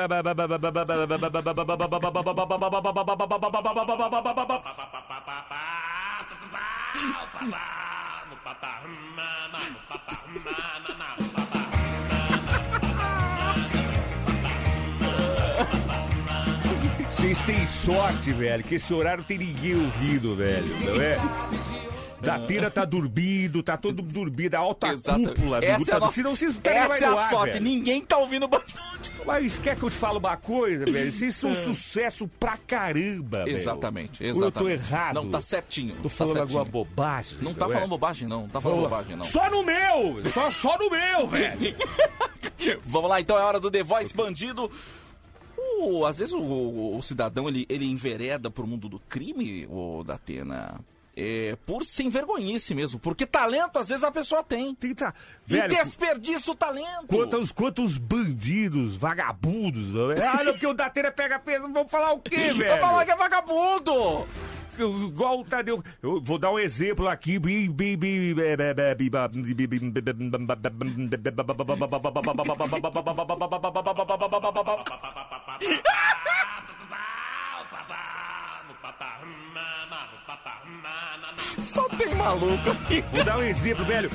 Vocês têm sorte, velho, que esse horário tem ninguém ouvindo, velho, não é? Datena tá dormindo, tá todo mundo dormindo, a alta Exatamente. cúpula, Essa amigo, é a tá, nossa- senão vocês não Essa é a ar, sorte, velho. ninguém tá ouvindo o Mas quer que eu te fale uma coisa, velho? Vocês são um sucesso pra caramba, velho. Exatamente, Ou eu tô exatamente. errado? Não, tá certinho. Tô tá falando certinho. alguma bobagem. Não tá é? falando bobagem, não. Não tá falando Vamos bobagem, não. Só no meu! Só, só no meu, velho! Vamos lá, então é hora do The Voice Bandido. O- às vezes o, o- o cidadão ele, ele envereda pro mundo do crime, o Datena. É, por sem vergonhice mesmo. Porque talento, às vezes, a pessoa tem. Tem tá. E Velho, desperdiça o talento. Quantos, quantos bandidos, vagabundos, é? Ah, não, porque o Datena pega peso, vamos falar o quê, velho? Vai falar que é vagabundo! Igual o Tadeu. Eu vou dar um exemplo aqui. Só tem maluco aqui. Vou dar um exemplo, velho.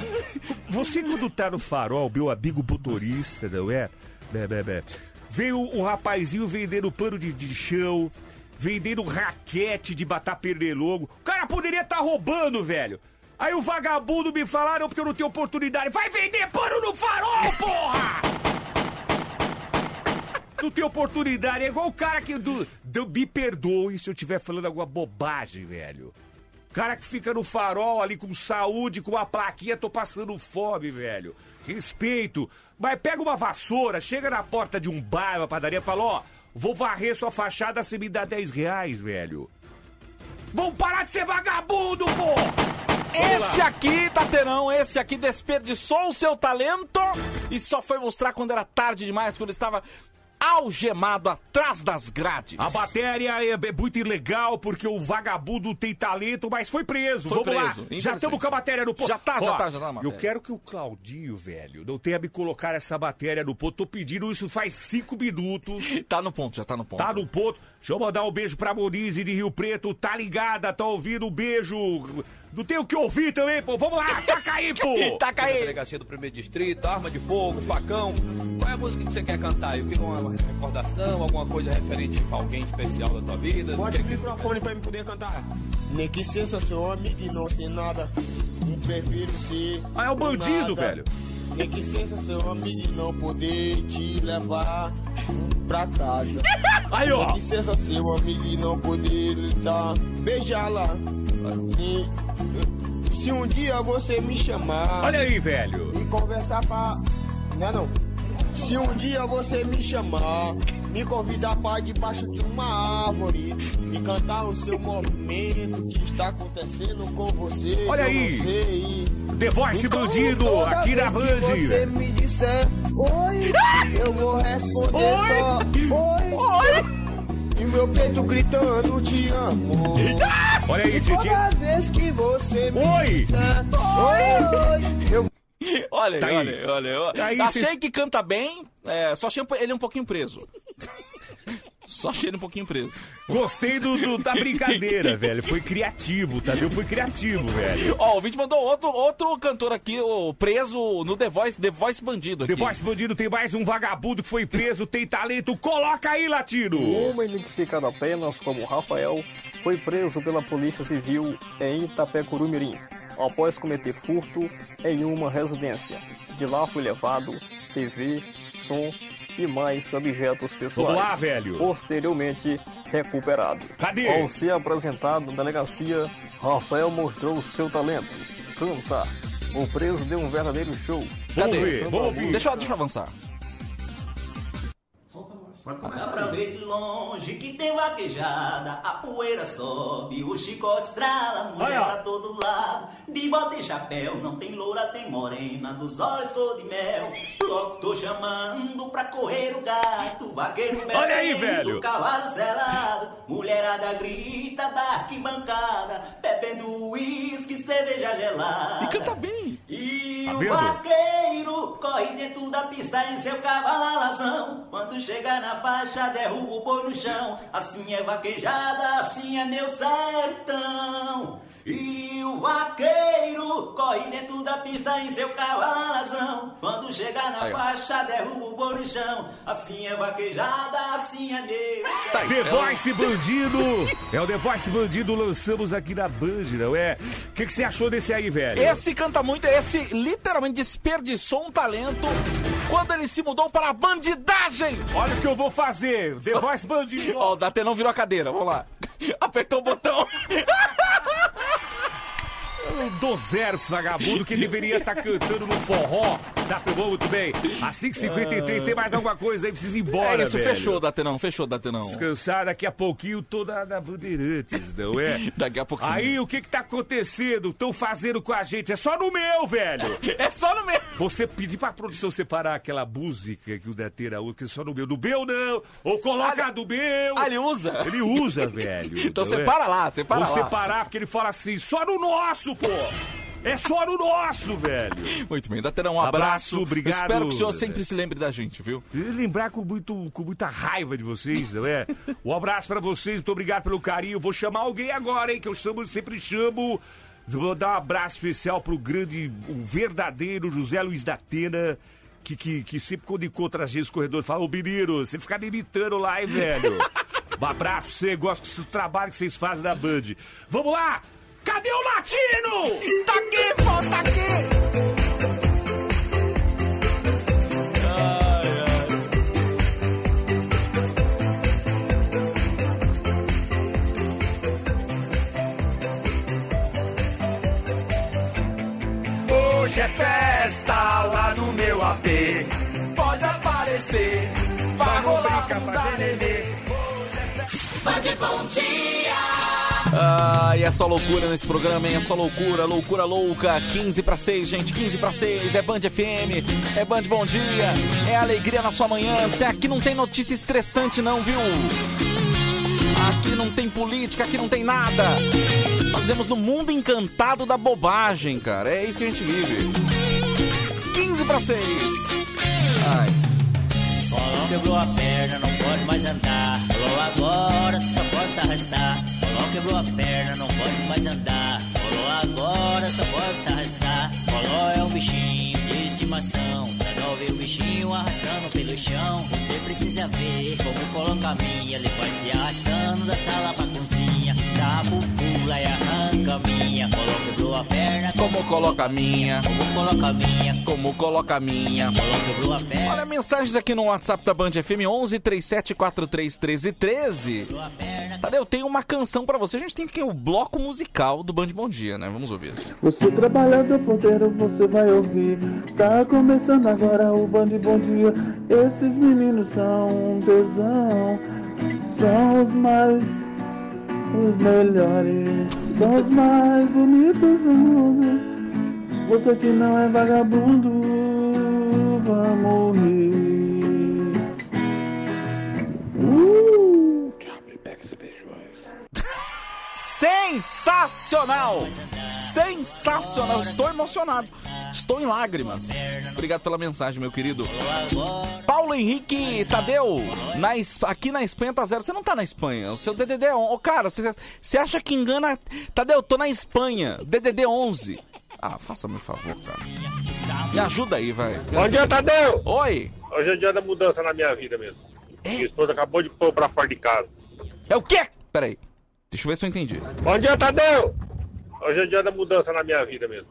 Você quando tá no farol, meu amigo motorista, não é? Bé, bé, bé. Veio um rapazinho vendendo pano de, de chão, vendendo raquete de batar pernilongo. O cara poderia estar roubando, velho. Aí o vagabundo me falaram porque eu não tenho oportunidade. Vai vender pano no farol, porra! Não tem oportunidade. É igual o cara que. Do, do- me perdoe se eu estiver falando alguma bobagem, velho. Cara que fica no farol ali com saúde, com a plaquinha, tô passando fome, velho. Respeito. Mas pega uma vassoura, chega na porta de um bar, uma padaria fala, ó, vou varrer sua fachada, você me dá 10 reais, velho. Vamos parar de ser vagabundo, pô! Esse aqui, Daterão, esse aqui desperdiçou o seu talento e só foi mostrar quando era tarde demais, quando estava algemado atrás das grades. A matéria é, é muito ilegal porque o vagabundo tem talento, mas foi preso. Foi Vamos preso, lá. Já estamos com a matéria no ponto. Já tá, já Ó, tá, já tá na matéria. Eu quero que o Claudinho, velho, não tenha me colocar essa matéria no ponto. Tô pedindo isso faz cinco minutos. Tá no ponto, já tá no ponto. Tá no ponto. Deixa eu mandar um beijo pra Monize de Rio Preto. Tá ligada, tá ouvindo? Um beijo. Não tem o que ouvir também, pô. Vamos lá, taca aí, pô. Taca Da delegacia do primeiro distrito, arma de fogo, facão. Qual é a música que você quer cantar? aí? Eu queria uma recordação, alguma coisa referente a alguém especial da tua vida. Bota o microfone pra me poder cantar. Nem que seja seu amigo e não sei nada. Não prefiro ser. Ah, é o bandido, nada. velho. Nem que seja seu amigo e não poder te levar pra casa. Aí, ó. Nem que seja seu amigo e não poder lhe dar. E se um dia você me chamar. Olha aí, velho. E conversar pra. Não é não? Se um dia você me chamar, me convidar para debaixo de uma árvore e cantar o seu movimento que está acontecendo com você. Olha aí. sei. The Voice Então, bandido aqui na Band. você me disser oi, eu vou responder Oi. só oi. E meu peito gritando te amo. Olha aí, Didi. toda vez que você me Oi. disser oi, eu Olha, Tá olha, olha, olha. Aí achei cês- que canta bem, é, só achei ele um pouquinho preso. Só achei ele um pouquinho preso. Gostei do, do- da brincadeira, velho. Foi criativo, Tadeu foi criativo, velho. Ó, o vídeo mandou outro, outro cantor aqui, o preso no The Voice, The Voice Bandido aqui. The Voice Bandido tem mais um vagabundo que foi preso, tem talento. Coloca aí, Latino! Um homem identificado apenas como Rafael foi preso pela Polícia Civil em Itapecuru Mirim, após cometer furto em uma residência. De lá foi levado TV, som e mais objetos pessoais. Vamos lá, velho. Posteriormente recuperado. Cadê? Ao ser apresentado na delegacia, Rafael mostrou seu talento. Cantar. O preso deu um verdadeiro show. Cadê? A música. Deixa, eu- deixa eu avançar. Dá pra ver de longe que tem vaquejada, a poeira sobe, o chicote estrala, mulher Olha. pra todo lado, de bota e chapéu, não tem loura, tem morena, dos olhos cor de mel. Logo tô chamando pra correr o gato, vaqueiro bebendo, Olha aí, velho. cavalo selado, mulherada grita da arquibancada, bebendo uísque, cerveja gelada. E canta bem. E Tá o vendo? vaqueiro corre dentro da pista em seu cavalo alazão. Quando chega na faixa, derruba o boi no chão. Assim é vaquejada, assim é meu sertão. E o vaqueiro corre dentro da pista em seu cavalo alazão. Quando chega na Aí, faixa, derruba o boi no chão. Assim é vaquejada, assim é meu Tá. The Voice Bandido! É o The Voice Bandido, lançamos aqui na Band, não é? O que, que você achou desse aí, velho? Esse canta muito, esse literalmente desperdiçou um talento quando ele se mudou para a bandidagem. Olha o que eu vou fazer, The Voice Bandido. Ó, o Datenão virou a cadeira, vamos lá. Apertou o botão. Esse vagabundo que deveria estar cantando no forró. Tá bom, muito bem. Às 5h53 tem mais alguma coisa aí, precisa ir embora, é isso, velho. fechou, Datenão, fechou, Datenão. Descansar daqui a pouquinho toda na Bandeirantes, não é? Daqui a pouquinho. Aí o que que tá acontecendo? Estão fazendo com a gente? É só no meu, velho! É só no meu! Você pedir pra produção separar aquela música que o Datena usa, que é só no meu. Do meu não! Ou coloca a do meu! Ah, ele usa? Ele usa, velho. Então é? separa lá, separa Vou lá. separar porque ele fala assim, só no nosso, pô! É só no nosso, velho! Muito bem, Datenão, um abraço. Abraço, obrigado. Espero que o senhor sempre se lembre da gente, viu? E lembrar com, muito, com muita raiva de vocês, não é? Um abraço pra vocês, muito obrigado pelo carinho. Vou chamar alguém agora, hein, que eu chamo, sempre chamo. Vou dar um abraço especial pro grande, o verdadeiro José Luiz da Atena, que, que, que sempre quando encontra a gente nos corredores fala, ô menino, você fica me imitando lá, hein, velho? Um abraço pra você, gosto do trabalho que vocês fazem na Band. Vamos lá! Cadê o latino? Tá aqui, pô, tá aqui! Hoje é festa lá no meu AP. Pode aparecer, vai rolar um nenê. Bande bom dia! Ah, e é só loucura nesse programa, hein? É só loucura, loucura louca. 15 para 6, gente, 15 para 6. É Band FM, é Band Bom Dia, é alegria na sua manhã. Até aqui não tem notícia estressante, não, viu? Aqui não tem política, aqui não tem nada. Nós vivemos no mundo encantado da bobagem, cara. É isso que a gente vive. 15 para 6. Ai. Colão quebrou a perna, não pode mais andar. Colou agora, só pode se arrastar. Quebrou a perna, não pode mais andar. Colou agora, só pode arrastar. Coló é um bichinho de estimação. Pra não ver o bichinho arrastando pelo chão. Você precisa ver como coloca a minha. Ele vai se arrastando da sala pra cozinha. Pula e arranca minha. Quebrou a perna. Como coloca a minha? Como coloca a minha? Como coloca a minha? Quebrou a perna. Olha, mensagens aqui no WhatsApp da Band FM 11 37 43 13 13. Tadeu, tem uma canção pra você. A gente tem aqui o bloco musical do Band Bom Dia, né? Vamos ouvir. Você trabalhando ponteiro, você vai ouvir. Tá começando agora o Band Bom Dia. Esses meninos são um tesão. São os mais. Os melhores. São os mais bonitos do mundo. Você que não é vagabundo, vamos rir. Uh! Sensacional! Sensacional! Estou emocionado. Estou em lágrimas. Obrigado pela mensagem, meu querido. Paulo Henrique Tadeu, na aqui na Espanha tá zero. Você não tá na Espanha. O seu DDD é 11. Ô, cara, você, você acha que engana. Tadeu, tô na Espanha. DDD 11. Ah, faça-me um favor, cara. Me ajuda aí, vai. Bom dia, Tadeu! Oi! Hoje é dia da mudança na minha vida mesmo. Minha esposa acabou de pôr pra fora de casa. É o quê? Peraí. Deixa eu ver se eu entendi. Bom dia, Tadeu! Hoje é dia da mudança na minha vida mesmo.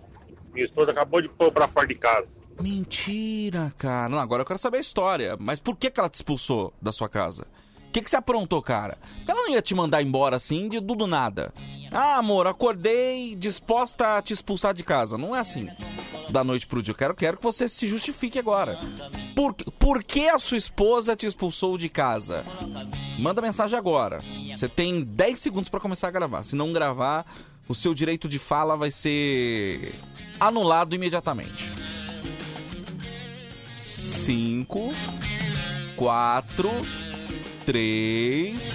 Minha esposa acabou de pôr pra fora de casa. Mentira, cara. Não, agora eu quero saber a história. Mas por que, que ela te expulsou da sua casa? O que, que você aprontou, cara? Ela não ia te mandar embora assim de tudo nada. Ah, amor, acordei disposta a te expulsar de casa. Não é assim. Da noite pro dia. Eu quero, quero que você se justifique agora. Por, por que a sua esposa te expulsou de casa? Manda mensagem agora. Você tem 10 segundos pra começar a gravar. Se não gravar, o seu direito de fala vai ser anulado imediatamente. 5, 4, 3,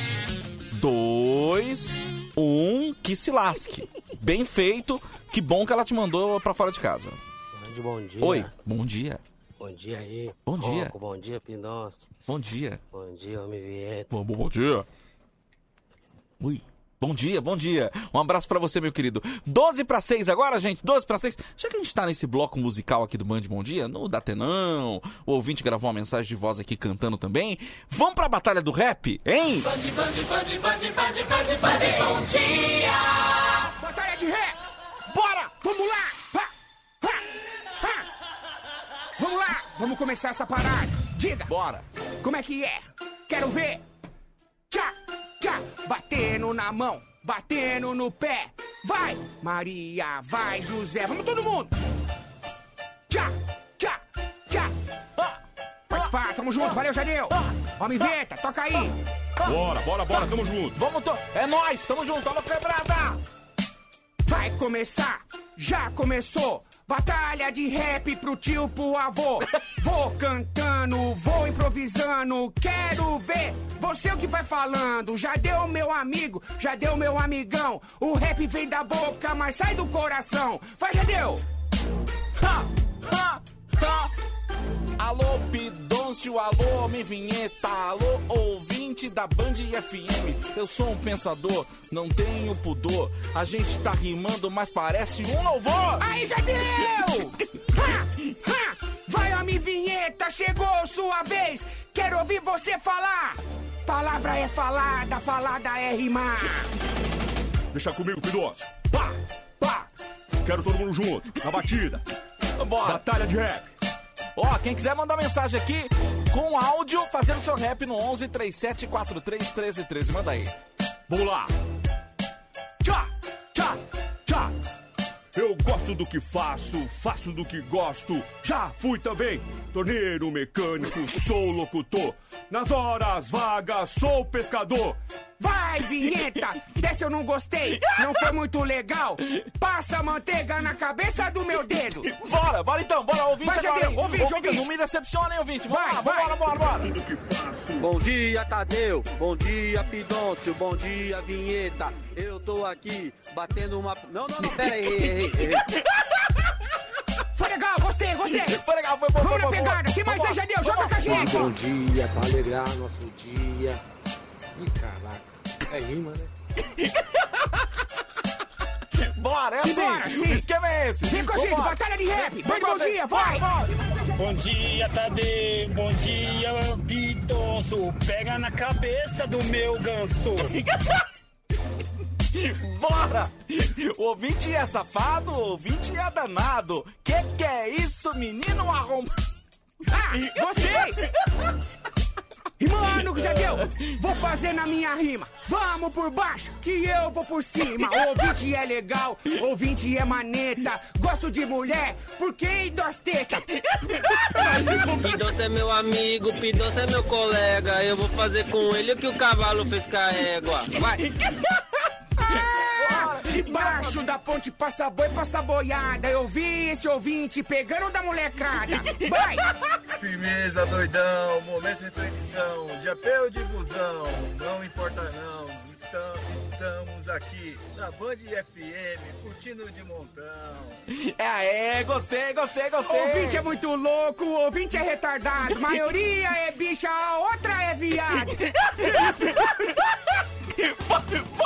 2, 1. Que se lasque. Bem feito. Que bom que ela te mandou pra fora de casa. Bom dia. Oi, bom dia. Bom dia aí. Bom dia. Bom dia, Pindonce. Bom dia. Bom dia, Homem Vieta. Bom, bom, bom dia. Ui. Bom dia, bom dia. Um abraço pra você, meu querido. 12 para 6 agora, gente. 12 para 6. Já que a gente tá nesse bloco musical aqui do Band Bom Dia, no Datenão, o ouvinte gravou uma mensagem de voz aqui cantando também. Vamos pra batalha do rap, hein? Band, band, band, band, band, band, band, bom dia! Batalha de ré! Bora! Vamos lá! Ha! Ha! Ha! Vamos lá! Vamos começar essa parada! Diga! Bora! Como é que é? Quero ver! Tchá! Batendo na mão! Batendo no pé! Vai! Maria! Vai, José! Vamos todo mundo! Tchá! Tchá! Tchá! Participar! Tamo junto! Valeu, Jadeu! Homem Veta! Toca aí! Bora, bora, bora, tamo junto. Vamos, to... é nóis, tamo junto, alô quebrada! Vai começar, já começou. Batalha de rap pro tio, pro avô. Vou cantando, vou improvisando. Quero ver você o que vai falando. Já deu meu amigo, já deu meu amigão. O rap vem da boca, mas sai do coração. Vai, já deu! Ha, ha, ha. Alô, Pidôncio, alô, homem vinheta, alô, ouvinte da Band FM. Eu sou um pensador, não tenho pudor. A gente tá rimando, mas parece um louvor. Aí já deu! Ha, ha. Vai, homem vinheta, chegou sua vez. Quero ouvir você falar. Palavra é falada, falada é rimar. Deixa comigo, Pidoncio. Pá, pá. Quero todo mundo junto, na batida. Bora. Batalha de rap. Ó, quem quiser mandar mensagem aqui com áudio, fazendo seu rap no 11 37 43 13 13. Manda aí. Vamos lá. Tchá, tchá, tchá. Eu gosto do que faço, faço do que gosto. Já fui também torneiro mecânico, sou locutor. Nas horas vagas, sou pescador. Vai, vinheta! Dessa eu não gostei, não foi muito legal. Passa manteiga na cabeça do meu dedo. Bora, bora então, bora, ouvinte Vai, agora. Hein? ouvinte, ouvinte. Não me decepciona, hein, ouvinte. Vamos Vai, lá, vai. bora, bora, bora. Bom dia, Tadeu. Bom dia, Pidôncio. Bom dia, Vinheta. Eu tô aqui batendo uma. Não, não, não, pera aí. Gostei, gostei. Foi legal, foi bom, Vamos foi na bom, pegada, bom. mais aí, Jadeu? Joga com a gente. Bom dia, pra alegrar nosso dia. Ih, caraca. É rima, né? Bora, é assim. sim. O esquema é esse. Vem com a gente, Vambora. batalha de rap. Bom dia, vai. Bom dia, Tadeu. Bom dia, Pidonço. Pega na cabeça do meu ganso. Bora! O ouvinte é safado, o ouvinte é danado. Que que é isso, menino arrombado? Ah, gostei. Rimando, Jadeu. Vou fazer na minha rima. Vamos por baixo, que eu vou por cima. Ouvinte é legal, ouvinte é maneta. Gosto de mulher, porque dou as tetas. Pidoncio é meu amigo, Pidoncio é meu colega. Eu vou fazer com ele o que o cavalo fez com a égua. Vai! Debaixo da ponte passa boi, passa boiada. Eu vi esse ouvinte pegando da molecada. Vai! Firmeza, doidão, momento de tradição, de apelo de busão, não importa não, então estamos aqui na Band FM, curtindo de montão. É, é, gostei, gostei, gostei. Ouvinte é muito louco, ouvinte é retardado. Maioria é bicha, a outra é viado.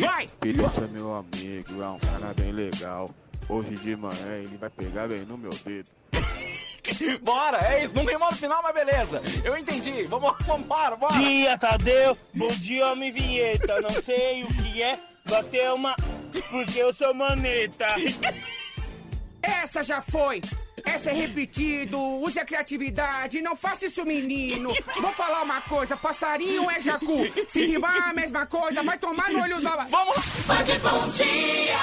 Bora! Vai! Pidoncio é meu amigo, é um cara bem legal. Hoje de manhã ele vai pegar bem no meu dedo. Bora, é isso. Não rimou no final, mas beleza. Eu entendi. Vamos, vambora, bora. dia, Tadeu. Bom dia, homem vinheta. Não sei o que é bater uma. Porque eu sou maneta. Essa já foi. Essa é repetido. Use a criatividade, não faça isso, menino. Vou falar uma coisa: passarinho é jacu. Se rimar a mesma coisa, vai tomar no olho da. Vamos lá! Bande bom dia!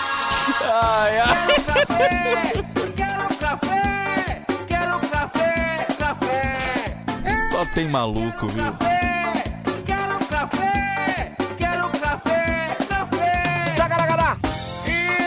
Ai, ai. Quero café! Quero café! Quero café! Café! Só tem maluco, viu? Quero café! Quero café! Café! Tchagaragara!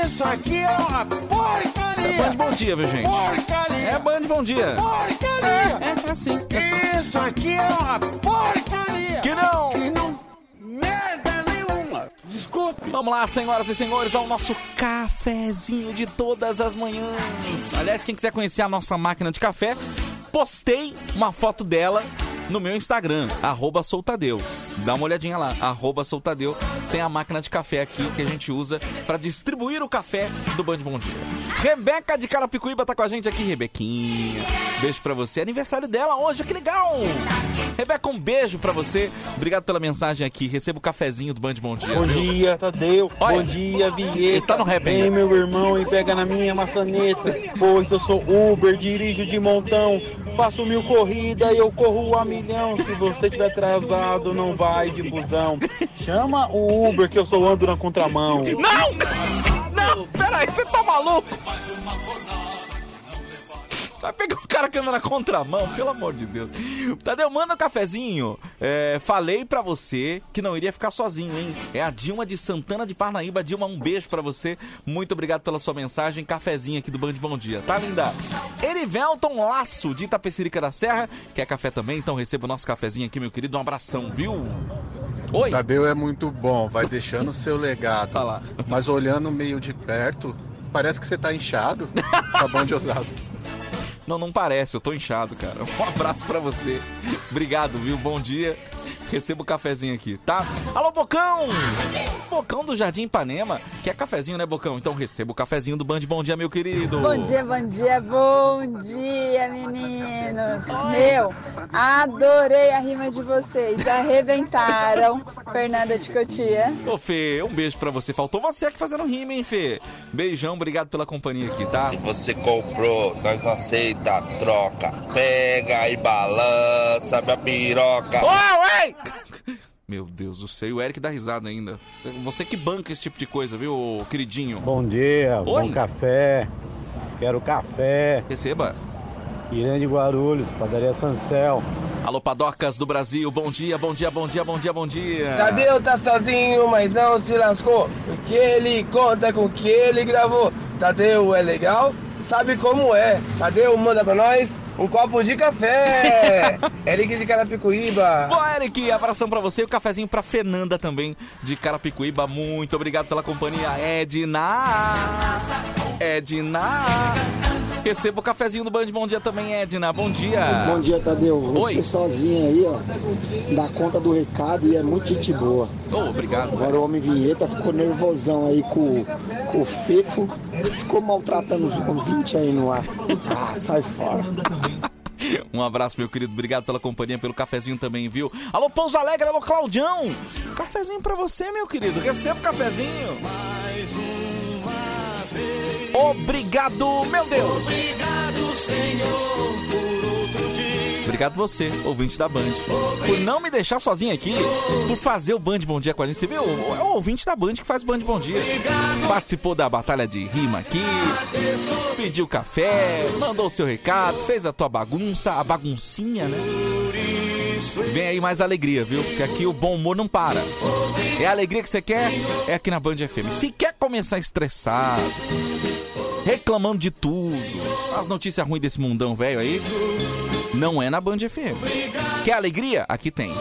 Isso aqui é uma porcaria! Isso é Band Bom Dia, viu, gente? Porcaria! É Band Bom Dia. Porcaria! É, é assim, é assim. Isso aqui é uma porcaria! Que não! Que não... Merda nenhuma! Desculpe! Vamos lá, senhoras e senhores, ao nosso cafezinho de todas as manhãs. Aliás, quem quiser conhecer a nossa máquina de café, postei uma foto dela no meu Instagram, arroba Soltadeu. Dá uma olhadinha lá, arroba Soltadeu. Tem a máquina de café aqui que a gente usa para distribuir o café do Band Bom Dia. Rebeca de Carapicuíba tá com a gente aqui, Rebequinha. Beijo pra você. Aniversário dela hoje, que legal! Rebeca, um beijo pra você. Obrigado pela mensagem aqui. Receba o cafezinho do Band Bom Dia. Bom viu? dia, Tadeu. Olha, Bom dia, Vinheta. está no rap. Vem, meu irmão, e pega na minha maçaneta. Pois eu sou Uber, dirijo de montão. Faço mil corridas e eu corro a milhão. Se você tiver atrasado, não vai de busão. Chama o Uber que eu sou ando na contramão. Não! Não, peraí, você tá maluco? Vai pegar um cara que anda na contramão, pelo amor de Deus. Tadeu, manda um cafezinho. É, falei pra você que não iria ficar sozinho, hein? É a Dilma de Santana de Parnaíba. Dilma, um beijo pra você. Muito obrigado pela sua mensagem. Cafezinho aqui do Band Bom Dia, tá, linda? Erivelton Laço, de Itapecerica da Serra. Quer café também? Então receba o nosso cafezinho aqui, meu querido. Um abração, viu? Oi. Tadeu é muito bom, vai deixando o seu legado. Tá lá. Mas olhando meio de perto, parece que você tá inchado. Tá bom de Osasco. Não, não parece, eu tô inchado, cara. Um abraço pra você. Obrigado, viu? Bom dia. Receba o cafezinho aqui, tá? Alô, Bocão! Bocão do Jardim Ipanema. Quer cafezinho, né, Bocão? Então receba o cafezinho do Band Bom Dia, meu querido. Bom dia, bom dia, bom dia, meninos. Meu, adorei a rima de vocês. Arrebentaram. Fernanda de Cotia. Ô, Fê, um beijo pra você. Faltou você aqui fazendo rima, hein, Fê? Beijão, obrigado pela companhia aqui, tá? Se você comprou, nós não aceita a troca. Pega e balança minha piroca. Uau, ei! Meu Deus do céu, e o Eric dá risada ainda. Você que banca esse tipo de coisa, viu, queridinho? Bom dia, Oi. bom café. Quero café. Receba. Irã de Guarulhos, padaria Sancel. Alô, Padocas do Brasil, bom dia, bom dia, bom dia, bom dia, bom dia. Tadeu tá sozinho, mas não se lascou. Porque ele conta com o que ele gravou. Tadeu é legal, sabe como é. Tadeu manda pra nós um copo de café. Eric de Carapicuíba. Boa, Eric, abração pra você e o cafezinho pra Fernanda também, de Carapicuíba. Muito obrigado pela companhia, Edna. Edna. Receba o cafezinho do Band Bom Dia também, Edna. Bom dia. Bom dia, Tadeu. Você Oi. sozinho aí, ó, dá conta do recado e é muito gente boa. Ô, obrigado. Agora o Homem Vinheta ficou nervosão aí com, com o Fefo, ficou maltratando os ouvintes aí no ar. Ah, sai fora. Um abraço, meu querido. Obrigado pela companhia, pelo cafezinho também, viu? Alô, Pouso Alegre, alô, Claudião. Cafezinho pra você, meu querido. Receba o cafezinho. Obrigado, meu Deus. Obrigado, Senhor, por outro dia. Obrigado você, ouvinte da Band, por não me deixar sozinho aqui, por fazer o Band Bom Dia com a gente. Você viu? É o ouvinte da Band que faz o Band Bom Dia. Participou da batalha de rima aqui, pediu café, mandou o seu recado, fez a tua bagunça, a baguncinha, né? Vem aí mais alegria, viu? Porque aqui o bom humor não para. É a alegria que você quer? É aqui na Band FM. Se quer começar estressado, reclamando de tudo, as notícias ruins desse mundão velho aí, não é na Band FM. Quer alegria? Aqui tem.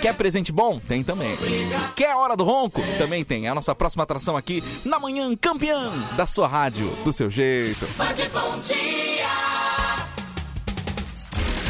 Quer presente bom? Tem também. Quer a hora do ronco? Também tem. É a nossa próxima atração aqui na manhã campeã da sua rádio, do seu jeito. Bom dia!